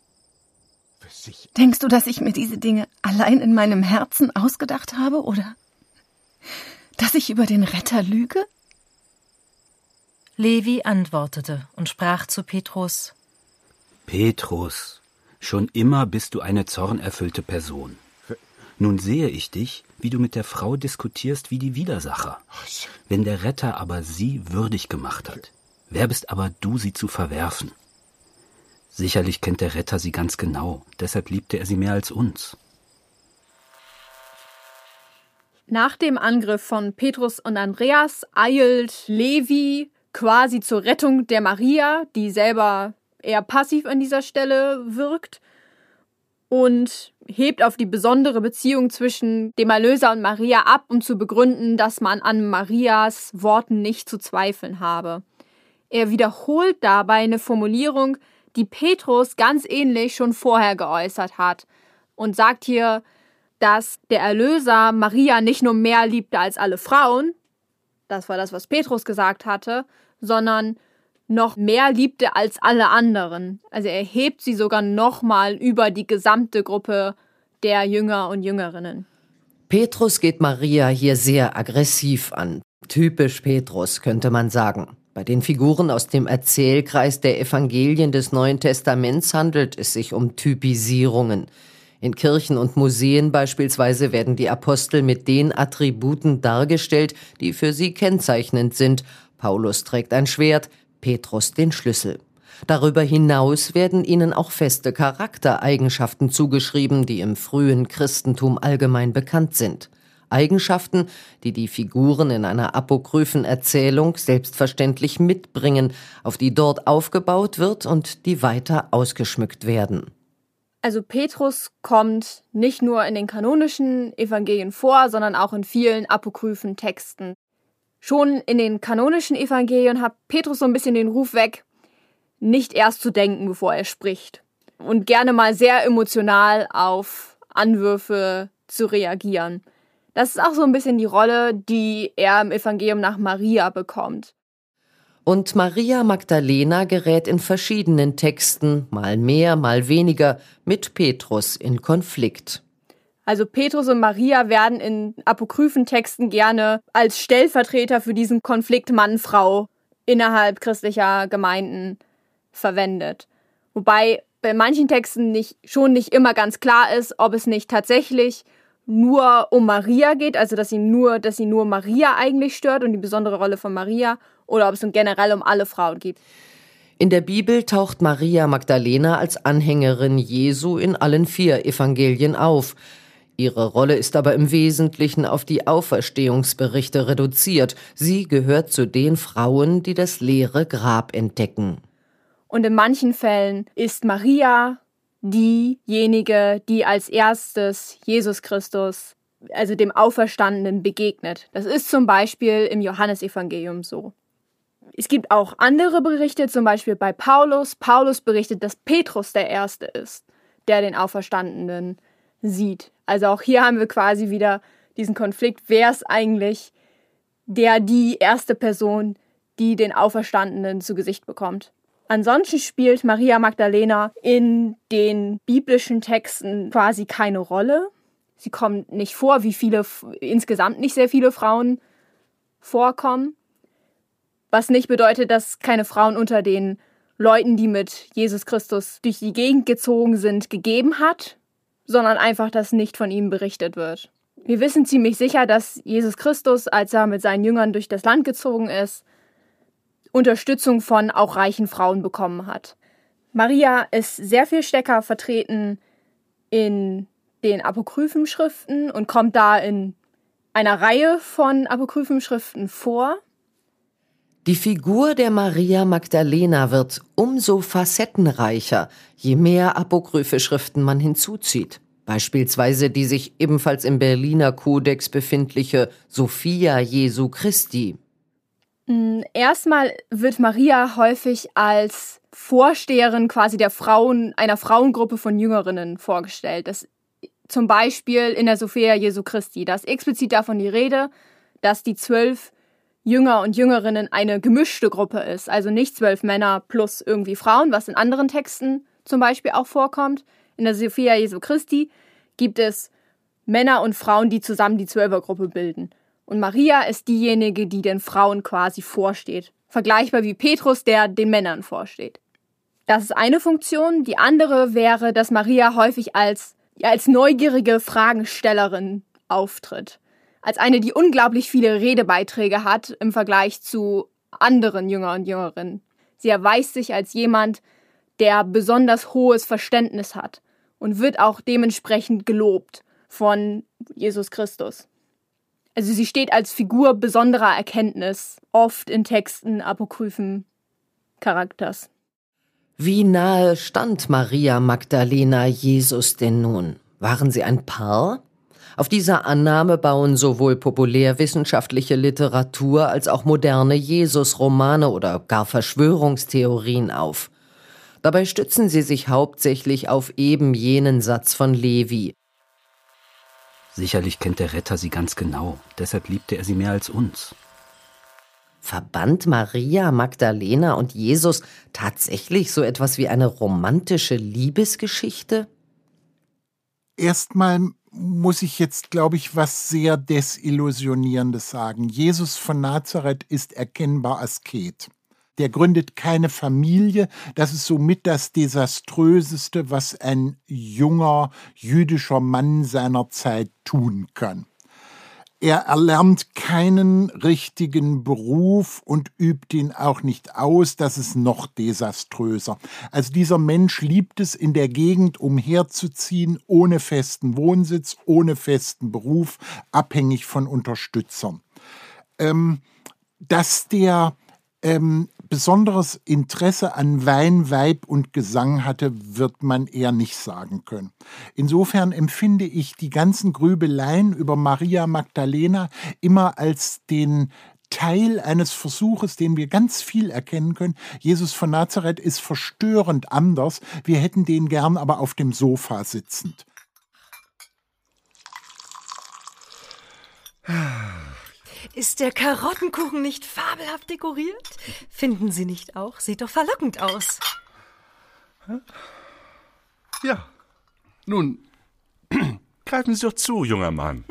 Sicher. Denkst du, dass ich mir diese Dinge allein in meinem Herzen ausgedacht habe, oder dass ich über den Retter lüge? Levi antwortete und sprach zu Petrus Petrus, schon immer bist du eine zornerfüllte Person. Nun sehe ich dich, wie du mit der Frau diskutierst wie die Widersacher. Wenn der Retter aber sie würdig gemacht hat, wer bist aber du, sie zu verwerfen? Sicherlich kennt der Retter sie ganz genau, deshalb liebte er sie mehr als uns. Nach dem Angriff von Petrus und Andreas eilt Levi quasi zur Rettung der Maria, die selber eher passiv an dieser Stelle wirkt, und hebt auf die besondere Beziehung zwischen dem Erlöser und Maria ab, um zu begründen, dass man an Marias Worten nicht zu zweifeln habe. Er wiederholt dabei eine Formulierung, die Petrus ganz ähnlich schon vorher geäußert hat und sagt hier, dass der Erlöser Maria nicht nur mehr liebte als alle Frauen, das war das, was Petrus gesagt hatte, sondern noch mehr liebte als alle anderen. Also er hebt sie sogar nochmal über die gesamte Gruppe der Jünger und Jüngerinnen. Petrus geht Maria hier sehr aggressiv an. Typisch Petrus, könnte man sagen. Bei den Figuren aus dem Erzählkreis der Evangelien des Neuen Testaments handelt es sich um Typisierungen. In Kirchen und Museen beispielsweise werden die Apostel mit den Attributen dargestellt, die für sie kennzeichnend sind. Paulus trägt ein Schwert, Petrus den Schlüssel. Darüber hinaus werden ihnen auch feste Charaktereigenschaften zugeschrieben, die im frühen Christentum allgemein bekannt sind. Eigenschaften, die die Figuren in einer apokryphen Erzählung selbstverständlich mitbringen, auf die dort aufgebaut wird und die weiter ausgeschmückt werden. Also Petrus kommt nicht nur in den kanonischen Evangelien vor, sondern auch in vielen apokryphen Texten. Schon in den kanonischen Evangelien hat Petrus so ein bisschen den Ruf weg, nicht erst zu denken, bevor er spricht. Und gerne mal sehr emotional auf Anwürfe zu reagieren. Das ist auch so ein bisschen die Rolle, die er im Evangelium nach Maria bekommt. Und Maria Magdalena gerät in verschiedenen Texten, mal mehr, mal weniger, mit Petrus in Konflikt. Also Petrus und Maria werden in apokryphen Texten gerne als Stellvertreter für diesen Konflikt Mann-Frau innerhalb christlicher Gemeinden verwendet. Wobei bei manchen Texten nicht, schon nicht immer ganz klar ist, ob es nicht tatsächlich nur um Maria geht, also dass sie nur, dass sie nur Maria eigentlich stört und die besondere Rolle von Maria, oder ob es generell um alle Frauen geht. In der Bibel taucht Maria Magdalena als Anhängerin Jesu in allen vier Evangelien auf. Ihre Rolle ist aber im Wesentlichen auf die Auferstehungsberichte reduziert. Sie gehört zu den Frauen, die das leere Grab entdecken. Und in manchen Fällen ist Maria diejenige, die als erstes Jesus Christus, also dem Auferstandenen, begegnet. Das ist zum Beispiel im Johannesevangelium so. Es gibt auch andere Berichte, zum Beispiel bei Paulus. Paulus berichtet, dass Petrus der Erste ist, der den Auferstandenen sieht. Also auch hier haben wir quasi wieder diesen Konflikt, wer ist eigentlich der, die erste Person, die den Auferstandenen zu Gesicht bekommt. Ansonsten spielt Maria Magdalena in den biblischen Texten quasi keine Rolle. Sie kommt nicht vor, wie viele, insgesamt nicht sehr viele Frauen vorkommen. Was nicht bedeutet, dass keine Frauen unter den Leuten, die mit Jesus Christus durch die Gegend gezogen sind, gegeben hat, sondern einfach, dass nicht von ihm berichtet wird. Wir wissen ziemlich sicher, dass Jesus Christus, als er mit seinen Jüngern durch das Land gezogen ist, Unterstützung von auch reichen Frauen bekommen hat. Maria ist sehr viel stärker vertreten in den Apokryphenschriften und kommt da in einer Reihe von Apokryphenschriften vor. Die Figur der Maria Magdalena wird umso facettenreicher, je mehr apokryphe Schriften man hinzuzieht. Beispielsweise die sich ebenfalls im Berliner Kodex befindliche Sophia Jesu Christi. Mm, erstmal wird Maria häufig als Vorsteherin quasi der Frauen, einer Frauengruppe von Jüngerinnen vorgestellt. Das zum Beispiel in der Sophia Jesu Christi. Da ist explizit davon die Rede, dass die zwölf Jünger und Jüngerinnen eine gemischte Gruppe ist. Also nicht zwölf Männer plus irgendwie Frauen, was in anderen Texten zum Beispiel auch vorkommt. In der Sophia Jesu Christi gibt es Männer und Frauen, die zusammen die Zwölfergruppe bilden. Und Maria ist diejenige, die den Frauen quasi vorsteht. Vergleichbar wie Petrus, der den Männern vorsteht. Das ist eine Funktion. Die andere wäre, dass Maria häufig als, ja, als neugierige Fragenstellerin auftritt als eine, die unglaublich viele Redebeiträge hat im Vergleich zu anderen Jünger und Jüngerinnen. Sie erweist sich als jemand, der besonders hohes Verständnis hat und wird auch dementsprechend gelobt von Jesus Christus. Also sie steht als Figur besonderer Erkenntnis, oft in Texten apokryphen Charakters. Wie nahe stand Maria Magdalena Jesus denn nun? Waren sie ein Paar? Auf dieser Annahme bauen sowohl populärwissenschaftliche Literatur als auch moderne Jesus-Romane oder gar Verschwörungstheorien auf. Dabei stützen sie sich hauptsächlich auf eben jenen Satz von Levi. Sicherlich kennt der Retter sie ganz genau, deshalb liebte er sie mehr als uns. Verband Maria, Magdalena und Jesus tatsächlich so etwas wie eine romantische Liebesgeschichte? Erstmal muss ich jetzt, glaube ich, was sehr Desillusionierendes sagen. Jesus von Nazareth ist erkennbar Asket. Der gründet keine Familie. Das ist somit das Desaströseste, was ein junger jüdischer Mann seiner Zeit tun kann. er erlernt keinen richtigen Beruf und übt ihn auch nicht aus. Das ist noch desaströser. Also dieser Mensch liebt es, in der Gegend umherzuziehen, ohne festen Wohnsitz, ohne festen Beruf, abhängig von Unterstützern. Ähm, dass der ähm, besonderes Interesse an Wein, Weib und Gesang hatte, wird man eher nicht sagen können. Insofern empfinde ich die ganzen Grübeleien über Maria Magdalena immer als den Teil eines Versuches, den wir ganz viel erkennen können. Jesus von Nazareth ist verstörend anders. Wir hätten den gern aber auf dem Sofa sitzend. Ist der Karottenkuchen nicht fabelhaft dekoriert? Finden Sie nicht auch? Sieht doch verlockend aus. Ja. Nun, [CLEARS THROAT] greifen Sie doch zu, junger Mann.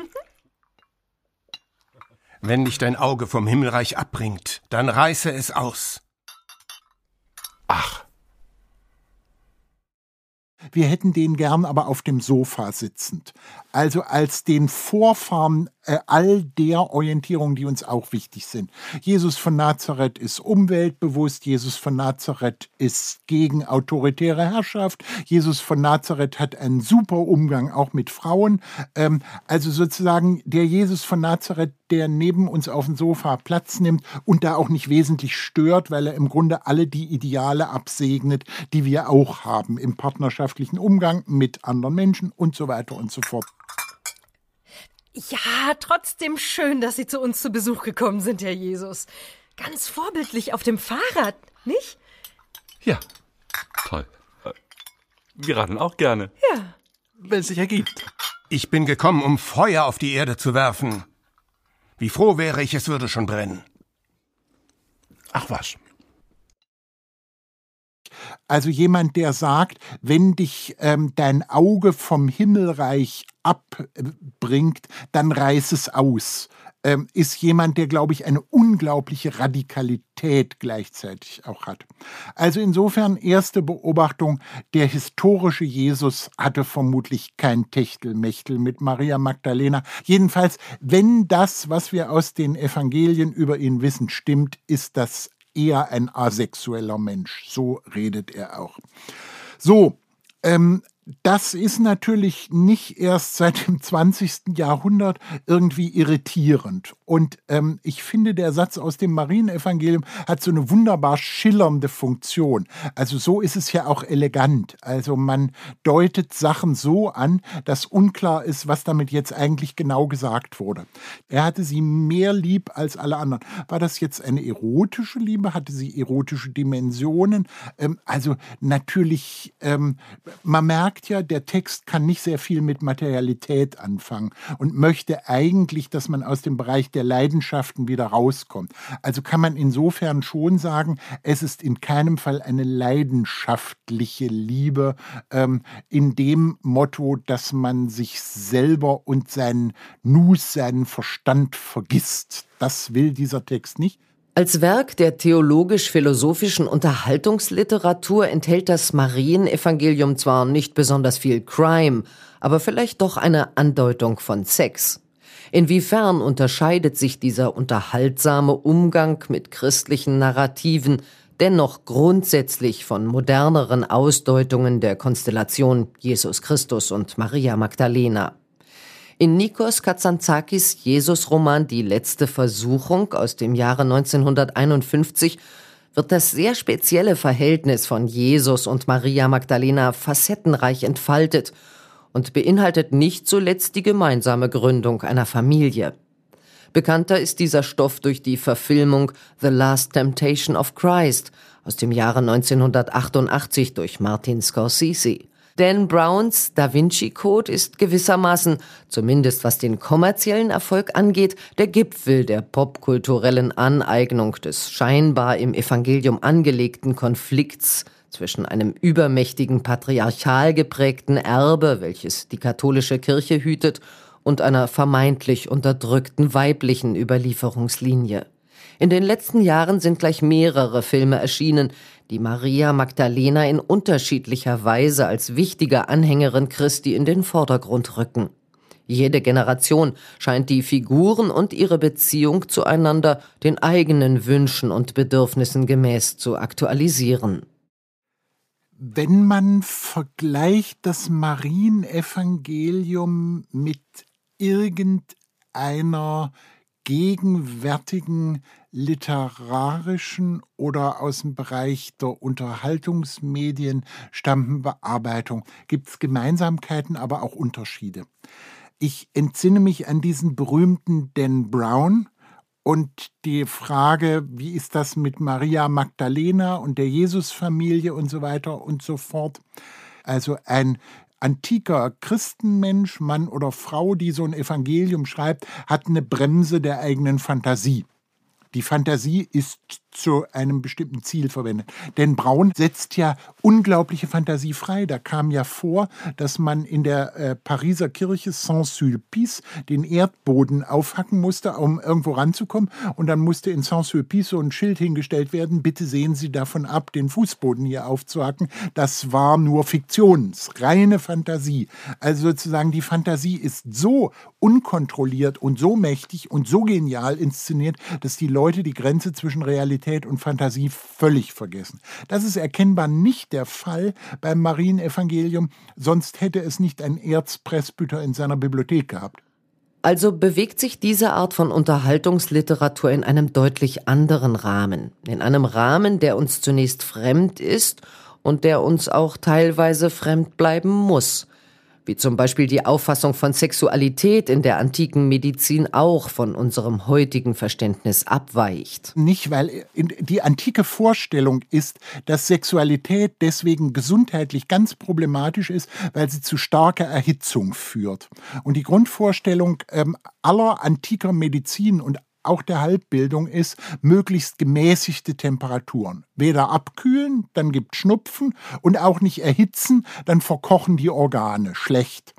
Wenn dich dein Auge vom Himmelreich abbringt, dann reiße es aus. Ach, Wir hätten den gern aber auf dem Sofa sitzend. Also als den Vorfahren äh, all der Orientierung, die uns auch wichtig sind. Jesus von Nazareth ist umweltbewusst, Jesus von Nazareth ist gegen autoritäre Herrschaft, Jesus von Nazareth hat einen super Umgang auch mit Frauen. Ähm, also sozusagen der Jesus von Nazareth, der neben uns auf dem Sofa Platz nimmt und da auch nicht wesentlich stört, weil er im Grunde alle die Ideale absegnet, die wir auch haben im partnerschaftlichen Umgang mit anderen Menschen und so weiter und so fort. Ja, trotzdem schön, dass Sie zu uns zu Besuch gekommen sind, Herr Jesus. Ganz vorbildlich auf dem Fahrrad, nicht? ja. Toll. Äh, Wir radeln auch gerne. Ja. Wenn es sich ergibt. Ich bin gekommen, um Feuer auf die Erde zu werfen. Wie froh wäre ich, es würde schon brennen. Ach was. Also jemand, der sagt, wenn dich ähm, dein Auge vom Himmelreich abbringt, dann reiß es aus. Ähm, ist jemand, der, glaube ich, eine unglaubliche Radikalität gleichzeitig auch hat. Also insofern erste Beobachtung, der historische Jesus hatte vermutlich kein Techtelmechtel mit Maria Magdalena. Jedenfalls, wenn das, was wir aus den Evangelien über ihn wissen, stimmt, ist das eher ein asexueller Mensch. So redet er auch. So, ähm, das ist natürlich nicht erst seit dem 20. Jahrhundert irgendwie irritierend. Und ähm, ich finde, der Satz aus dem Marienevangelium hat so eine wunderbar schillernde Funktion. Also so ist es ja auch elegant. Also man deutet Sachen so an, dass unklar ist, was damit jetzt eigentlich genau gesagt wurde. Er hatte sie mehr lieb als alle anderen. War das jetzt eine erotische Liebe? Hatte sie erotische Dimensionen? Ähm, also natürlich, ähm, man merkt, ja, der Text kann nicht sehr viel mit Materialität anfangen und möchte eigentlich, dass man aus dem Bereich der Leidenschaften wieder rauskommt. Also kann man insofern schon sagen, es ist in keinem Fall eine leidenschaftliche Liebe ähm, in dem Motto, dass man sich selber und seinen Nus, seinen Verstand vergisst. Das will dieser Text nicht. Als Werk der theologisch-philosophischen Unterhaltungsliteratur enthält das Marienevangelium zwar nicht besonders viel Crime, aber vielleicht doch eine Andeutung von Sex. Inwiefern unterscheidet sich dieser unterhaltsame Umgang mit christlichen Narrativen dennoch grundsätzlich von moderneren Ausdeutungen der Konstellation Jesus Christus und Maria Magdalena? In Nikos Kazantzakis Jesus-Roman Die letzte Versuchung aus dem Jahre 1951 wird das sehr spezielle Verhältnis von Jesus und Maria Magdalena facettenreich entfaltet und beinhaltet nicht zuletzt die gemeinsame Gründung einer Familie. Bekannter ist dieser Stoff durch die Verfilmung The Last Temptation of Christ aus dem Jahre 1988 durch Martin Scorsese. Dan Browns Da Vinci Code ist gewissermaßen, zumindest was den kommerziellen Erfolg angeht, der Gipfel der popkulturellen Aneignung des scheinbar im Evangelium angelegten Konflikts zwischen einem übermächtigen patriarchal geprägten Erbe, welches die katholische Kirche hütet, und einer vermeintlich unterdrückten weiblichen Überlieferungslinie. In den letzten Jahren sind gleich mehrere Filme erschienen, die Maria Magdalena in unterschiedlicher Weise als wichtige Anhängerin Christi in den Vordergrund rücken. Jede Generation scheint die Figuren und ihre Beziehung zueinander den eigenen Wünschen und Bedürfnissen gemäß zu aktualisieren. Wenn man vergleicht das Marienevangelium mit irgendeiner gegenwärtigen literarischen oder aus dem Bereich der Unterhaltungsmedien stammenden Bearbeitung gibt es Gemeinsamkeiten, aber auch Unterschiede. Ich entsinne mich an diesen berühmten Dan Brown und die Frage, wie ist das mit Maria Magdalena und der Jesusfamilie und so weiter und so fort. Also ein antiker Christenmensch, Mann oder Frau, die so ein Evangelium schreibt, hat eine Bremse der eigenen Fantasie. Die Fantasie ist zu einem bestimmten Ziel verwendet. Denn Braun setzt ja unglaubliche Fantasie frei. Da kam ja vor, dass man in der äh, Pariser Kirche Saint-Sulpice den Erdboden aufhacken musste, um irgendwo ranzukommen. Und dann musste in Saint-Sulpice so ein Schild hingestellt werden, bitte sehen Sie davon ab, den Fußboden hier aufzuhacken. Das war nur Fiktion, reine Fantasie. Also sozusagen die Fantasie ist so unkontrolliert und so mächtig und so genial inszeniert, dass die Leute die Grenze zwischen Realität und Fantasie völlig vergessen. Das ist erkennbar nicht der Fall beim Marienevangelium, sonst hätte es nicht ein Erzpresbyter in seiner Bibliothek gehabt. Also bewegt sich diese Art von Unterhaltungsliteratur in einem deutlich anderen Rahmen. In einem Rahmen, der uns zunächst fremd ist und der uns auch teilweise fremd bleiben muss wie zum Beispiel die Auffassung von Sexualität in der antiken Medizin auch von unserem heutigen Verständnis abweicht. Nicht, weil die antike Vorstellung ist, dass Sexualität deswegen gesundheitlich ganz problematisch ist, weil sie zu starker Erhitzung führt. Und die Grundvorstellung ähm, aller antiker Medizin und auch der Halbbildung ist, möglichst gemäßigte Temperaturen. Weder abkühlen, dann gibt Schnupfen und auch nicht erhitzen, dann verkochen die Organe schlecht.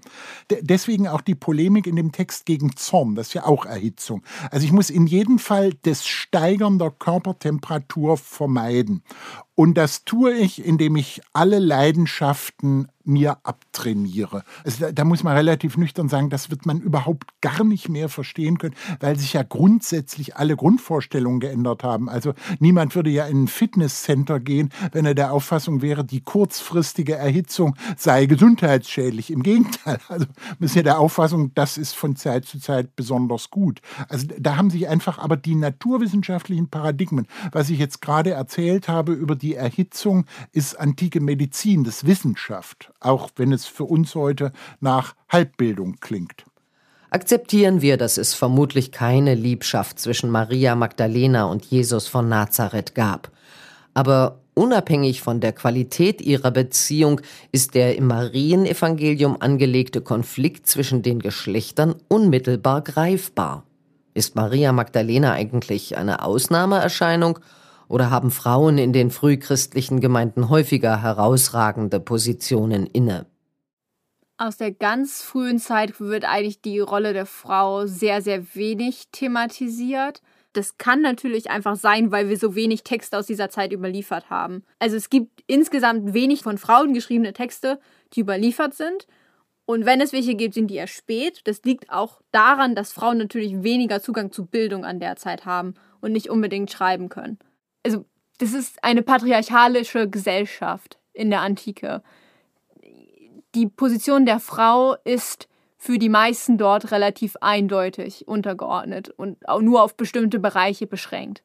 D deswegen auch die Polemik in dem Text gegen Zorn, das ist ja auch Erhitzung. Also ich muss in jedem Fall das Steigern der Körpertemperatur vermeiden. Und das tue ich, indem ich alle Leidenschaften mir abtrainiere. Also da, da, muss man relativ nüchtern sagen, das wird man überhaupt gar nicht mehr verstehen können, weil sich ja grundsätzlich alle Grundvorstellungen geändert haben. Also niemand würde ja in ein Fitnesscenter gehen, wenn er der Auffassung wäre, die kurzfristige Erhitzung sei gesundheitsschädlich. Im Gegenteil, [LAUGHS] also man ist ja der Auffassung, das ist von Zeit zu Zeit besonders gut. Also da haben sich einfach aber die naturwissenschaftlichen Paradigmen, was ich jetzt gerade erzählt habe über die Erhitzung, ist antike Medizin, das Wissenschaft auch wenn es für uns heute nach Halbbildung klingt. Akzeptieren wir, dass es vermutlich keine Liebschaft zwischen Maria Magdalena und Jesus von Nazareth gab. Aber unabhängig von der Qualität ihrer Beziehung ist der im Marienevangelium angelegte Konflikt zwischen den Geschlechtern unmittelbar greifbar. Ist Maria Magdalena eigentlich eine Ausnahmeerscheinung oder haben Frauen in den frühchristlichen Gemeinden häufiger herausragende Positionen inne? Aus der ganz frühen Zeit wird eigentlich die Rolle der Frau sehr, sehr wenig thematisiert. Das kann natürlich einfach sein, weil wir so wenig Texte aus dieser Zeit überliefert haben. Also es gibt insgesamt wenig von Frauen geschriebene Texte, die überliefert sind. Und wenn es welche gibt, sind die erst spät. Das liegt auch daran, dass Frauen natürlich weniger Zugang zu Bildung an der Zeit haben und nicht unbedingt schreiben können also das ist eine patriarchalische Gesellschaft in der Antike. Die Position der Frau ist für die meisten dort relativ eindeutig untergeordnet und auch nur auf bestimmte Bereiche beschränkt.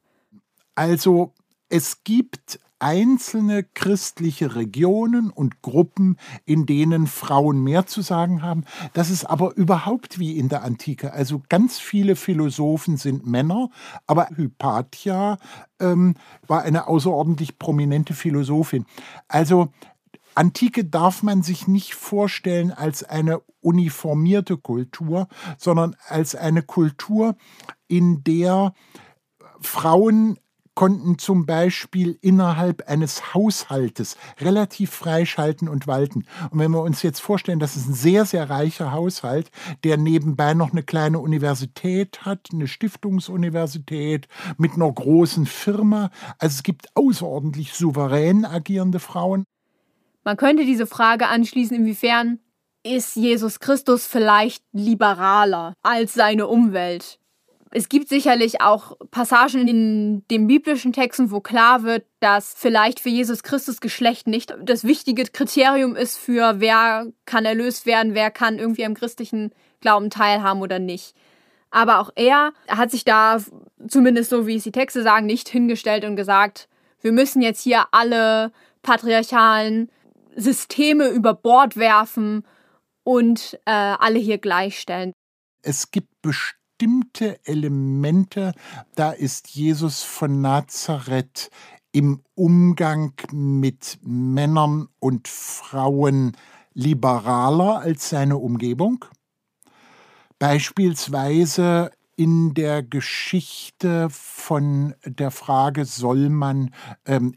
Also es gibt einzelne christliche Regionen und Gruppen, in denen Frauen mehr zu sagen haben. Das ist aber überhaupt wie in der Antike. Also ganz viele Philosophen sind Männer, aber Hypatia ähm, war eine außerordentlich prominente Philosophin. Also Antike darf man sich nicht vorstellen als eine uniformierte Kultur, sondern als eine Kultur, in der Frauen konnten zum Beispiel innerhalb eines Haushaltes relativ frei schalten und walten. Und wenn wir uns jetzt vorstellen, das ist ein sehr, sehr reicher Haushalt, der nebenbei noch eine kleine Universität hat, eine Stiftungsuniversität mit einer großen Firma. Also es gibt außerordentlich souverän agierende Frauen. Man könnte diese Frage anschließen, inwiefern ist Jesus Christus vielleicht liberaler als seine Umwelt. Es gibt sicherlich auch Passagen in den biblischen Texten, wo klar wird, dass vielleicht für Jesus Christus Geschlecht nicht das wichtige Kriterium ist für wer kann erlöst werden, wer kann irgendwie am christlichen Glauben teilhaben oder nicht. Aber auch er hat sich da, zumindest so wie es die Texte sagen, nicht hingestellt und gesagt, wir müssen jetzt hier alle patriarchalen Systeme über Bord werfen und äh, alle hier gleichstellen. Es gibt bestimmte Elemente, da ist Jesus von Nazareth im Umgang mit Männern und Frauen liberaler als seine Umgebung. Beispielsweise in der Geschichte von der Frage, soll man ähm,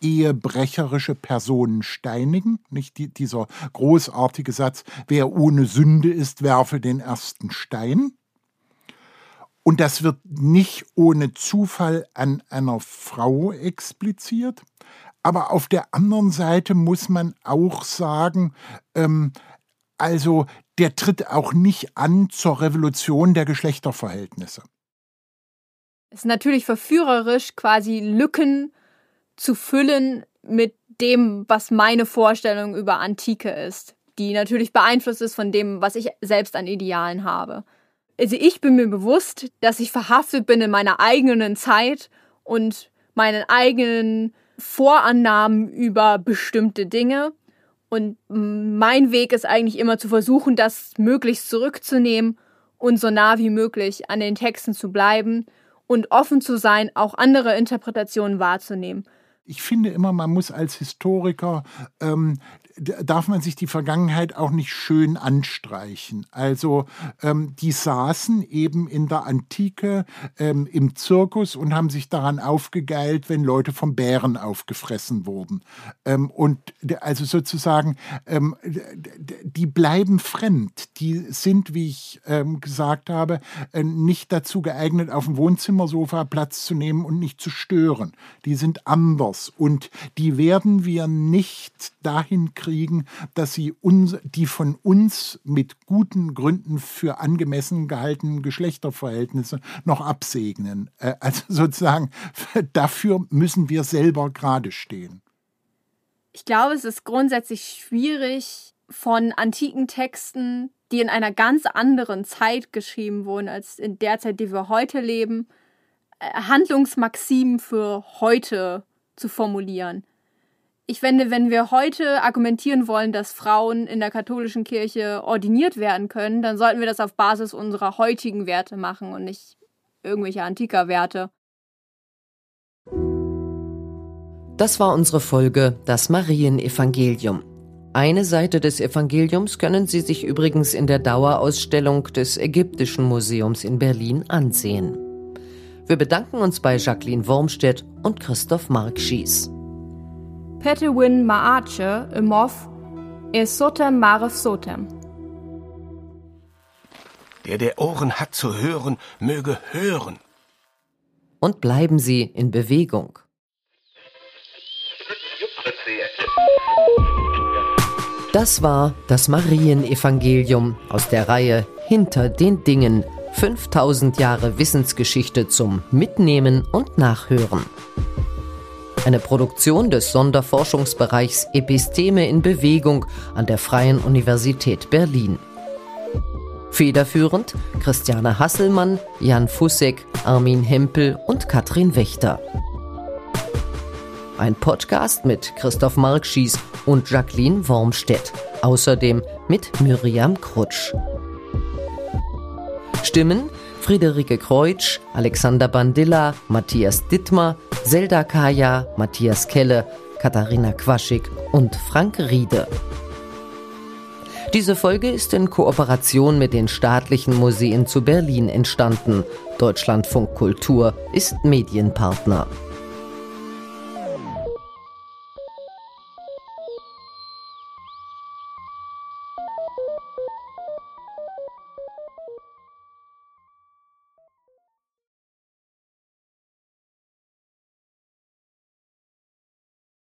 ehebrecherische Personen steinigen. Nicht die, dieser großartige Satz, wer ohne Sünde ist, werfe den ersten Stein. Und das wird nicht ohne Zufall an einer Frau expliziert. Aber auf der anderen Seite muss man auch sagen, ähm, also der tritt auch nicht an zur Revolution der Geschlechterverhältnisse. Es ist natürlich verführerisch, quasi Lücken zu füllen mit dem, was meine Vorstellung über Antike ist, die natürlich beeinflusst ist von dem, was ich selbst an Idealen habe. Also ich bin mir bewusst, dass ich verhaftet bin in meiner eigenen Zeit und meinen eigenen Vorannahmen über bestimmte Dinge. Und mein Weg ist eigentlich immer zu versuchen, das möglichst zurückzunehmen und so nah wie möglich an den Texten zu bleiben und offen zu sein, auch andere Interpretationen wahrzunehmen ich finde immer, man muss als Historiker ähm, darf man sich die Vergangenheit auch nicht schön anstreichen. Also ähm, die saßen eben in der Antike ähm, im Zirkus und haben sich daran aufgegeilt, wenn Leute vom Bären aufgefressen wurden. Ähm, und also sozusagen, ähm, die bleiben fremd. Die sind, wie ich ähm, gesagt habe, äh, nicht dazu geeignet, auf dem Wohnzimmersofa Platz zu nehmen und nicht zu stören. Die sind anders und die werden wir nicht dahin kriegen, kriegen, dass sie uns, die von uns mit guten Gründen für angemessen gehaltenen Geschlechterverhältnisse noch absegnen. Äh, also [LAUGHS] sozusagen, dafür müssen wir selber gerade stehen. Ich glaube, es ist grundsätzlich schwierig, von antiken Texten, die in einer ganz anderen Zeit geschrieben wurden, als in der Zeit, die wir heute leben, äh, Handlungsmaximen für heute zu formulieren ich finde, wenn wir heute argumentieren wollen, dass Frauen in der katholischen Kirche ordiniert werden können, dann sollten wir das auf Basis unserer heutigen Werte machen und nicht irgendwelche antiker Werte. Das war unsere Folge Das Marienevangelium. Eine Seite des Evangeliums können Sie sich übrigens in der Dauerausstellung des Ägyptischen Museums in Berlin ansehen. Wir bedanken uns bei Jacqueline Wormstedt und Christoph Mark Schies. Petewin Maache Imov Esotem Maref Sotem. Der, der Ohren hat zu hören, möge hören. Und bleiben Sie in Bewegung. Das war das Marienevangelium aus der Reihe Hinter den Dingen. 5000 Jahre Wissensgeschichte zum Mitnehmen und Nachhören eine Produktion des Sonderforschungsbereichs Episteme in Bewegung an der Freien Universität Berlin. Federführend Christiane Hasselmann, Jan Fussek, Armin Hempel und Katrin Wächter. Ein Podcast mit Christoph Markschieß und Jacqueline Wormstedt. Außerdem mit Miriam Krutsch. Stimmen Friederike Kreutsch, Alexander Bandilla, Matthias Dittmar, Zelda Kaya, Matthias Kelle, Katharina Quaschig und Frank Riede. Diese Folge ist in Kooperation mit den staatlichen Museen zu Berlin entstanden. Deutschlandfunk Kultur ist Medienpartner.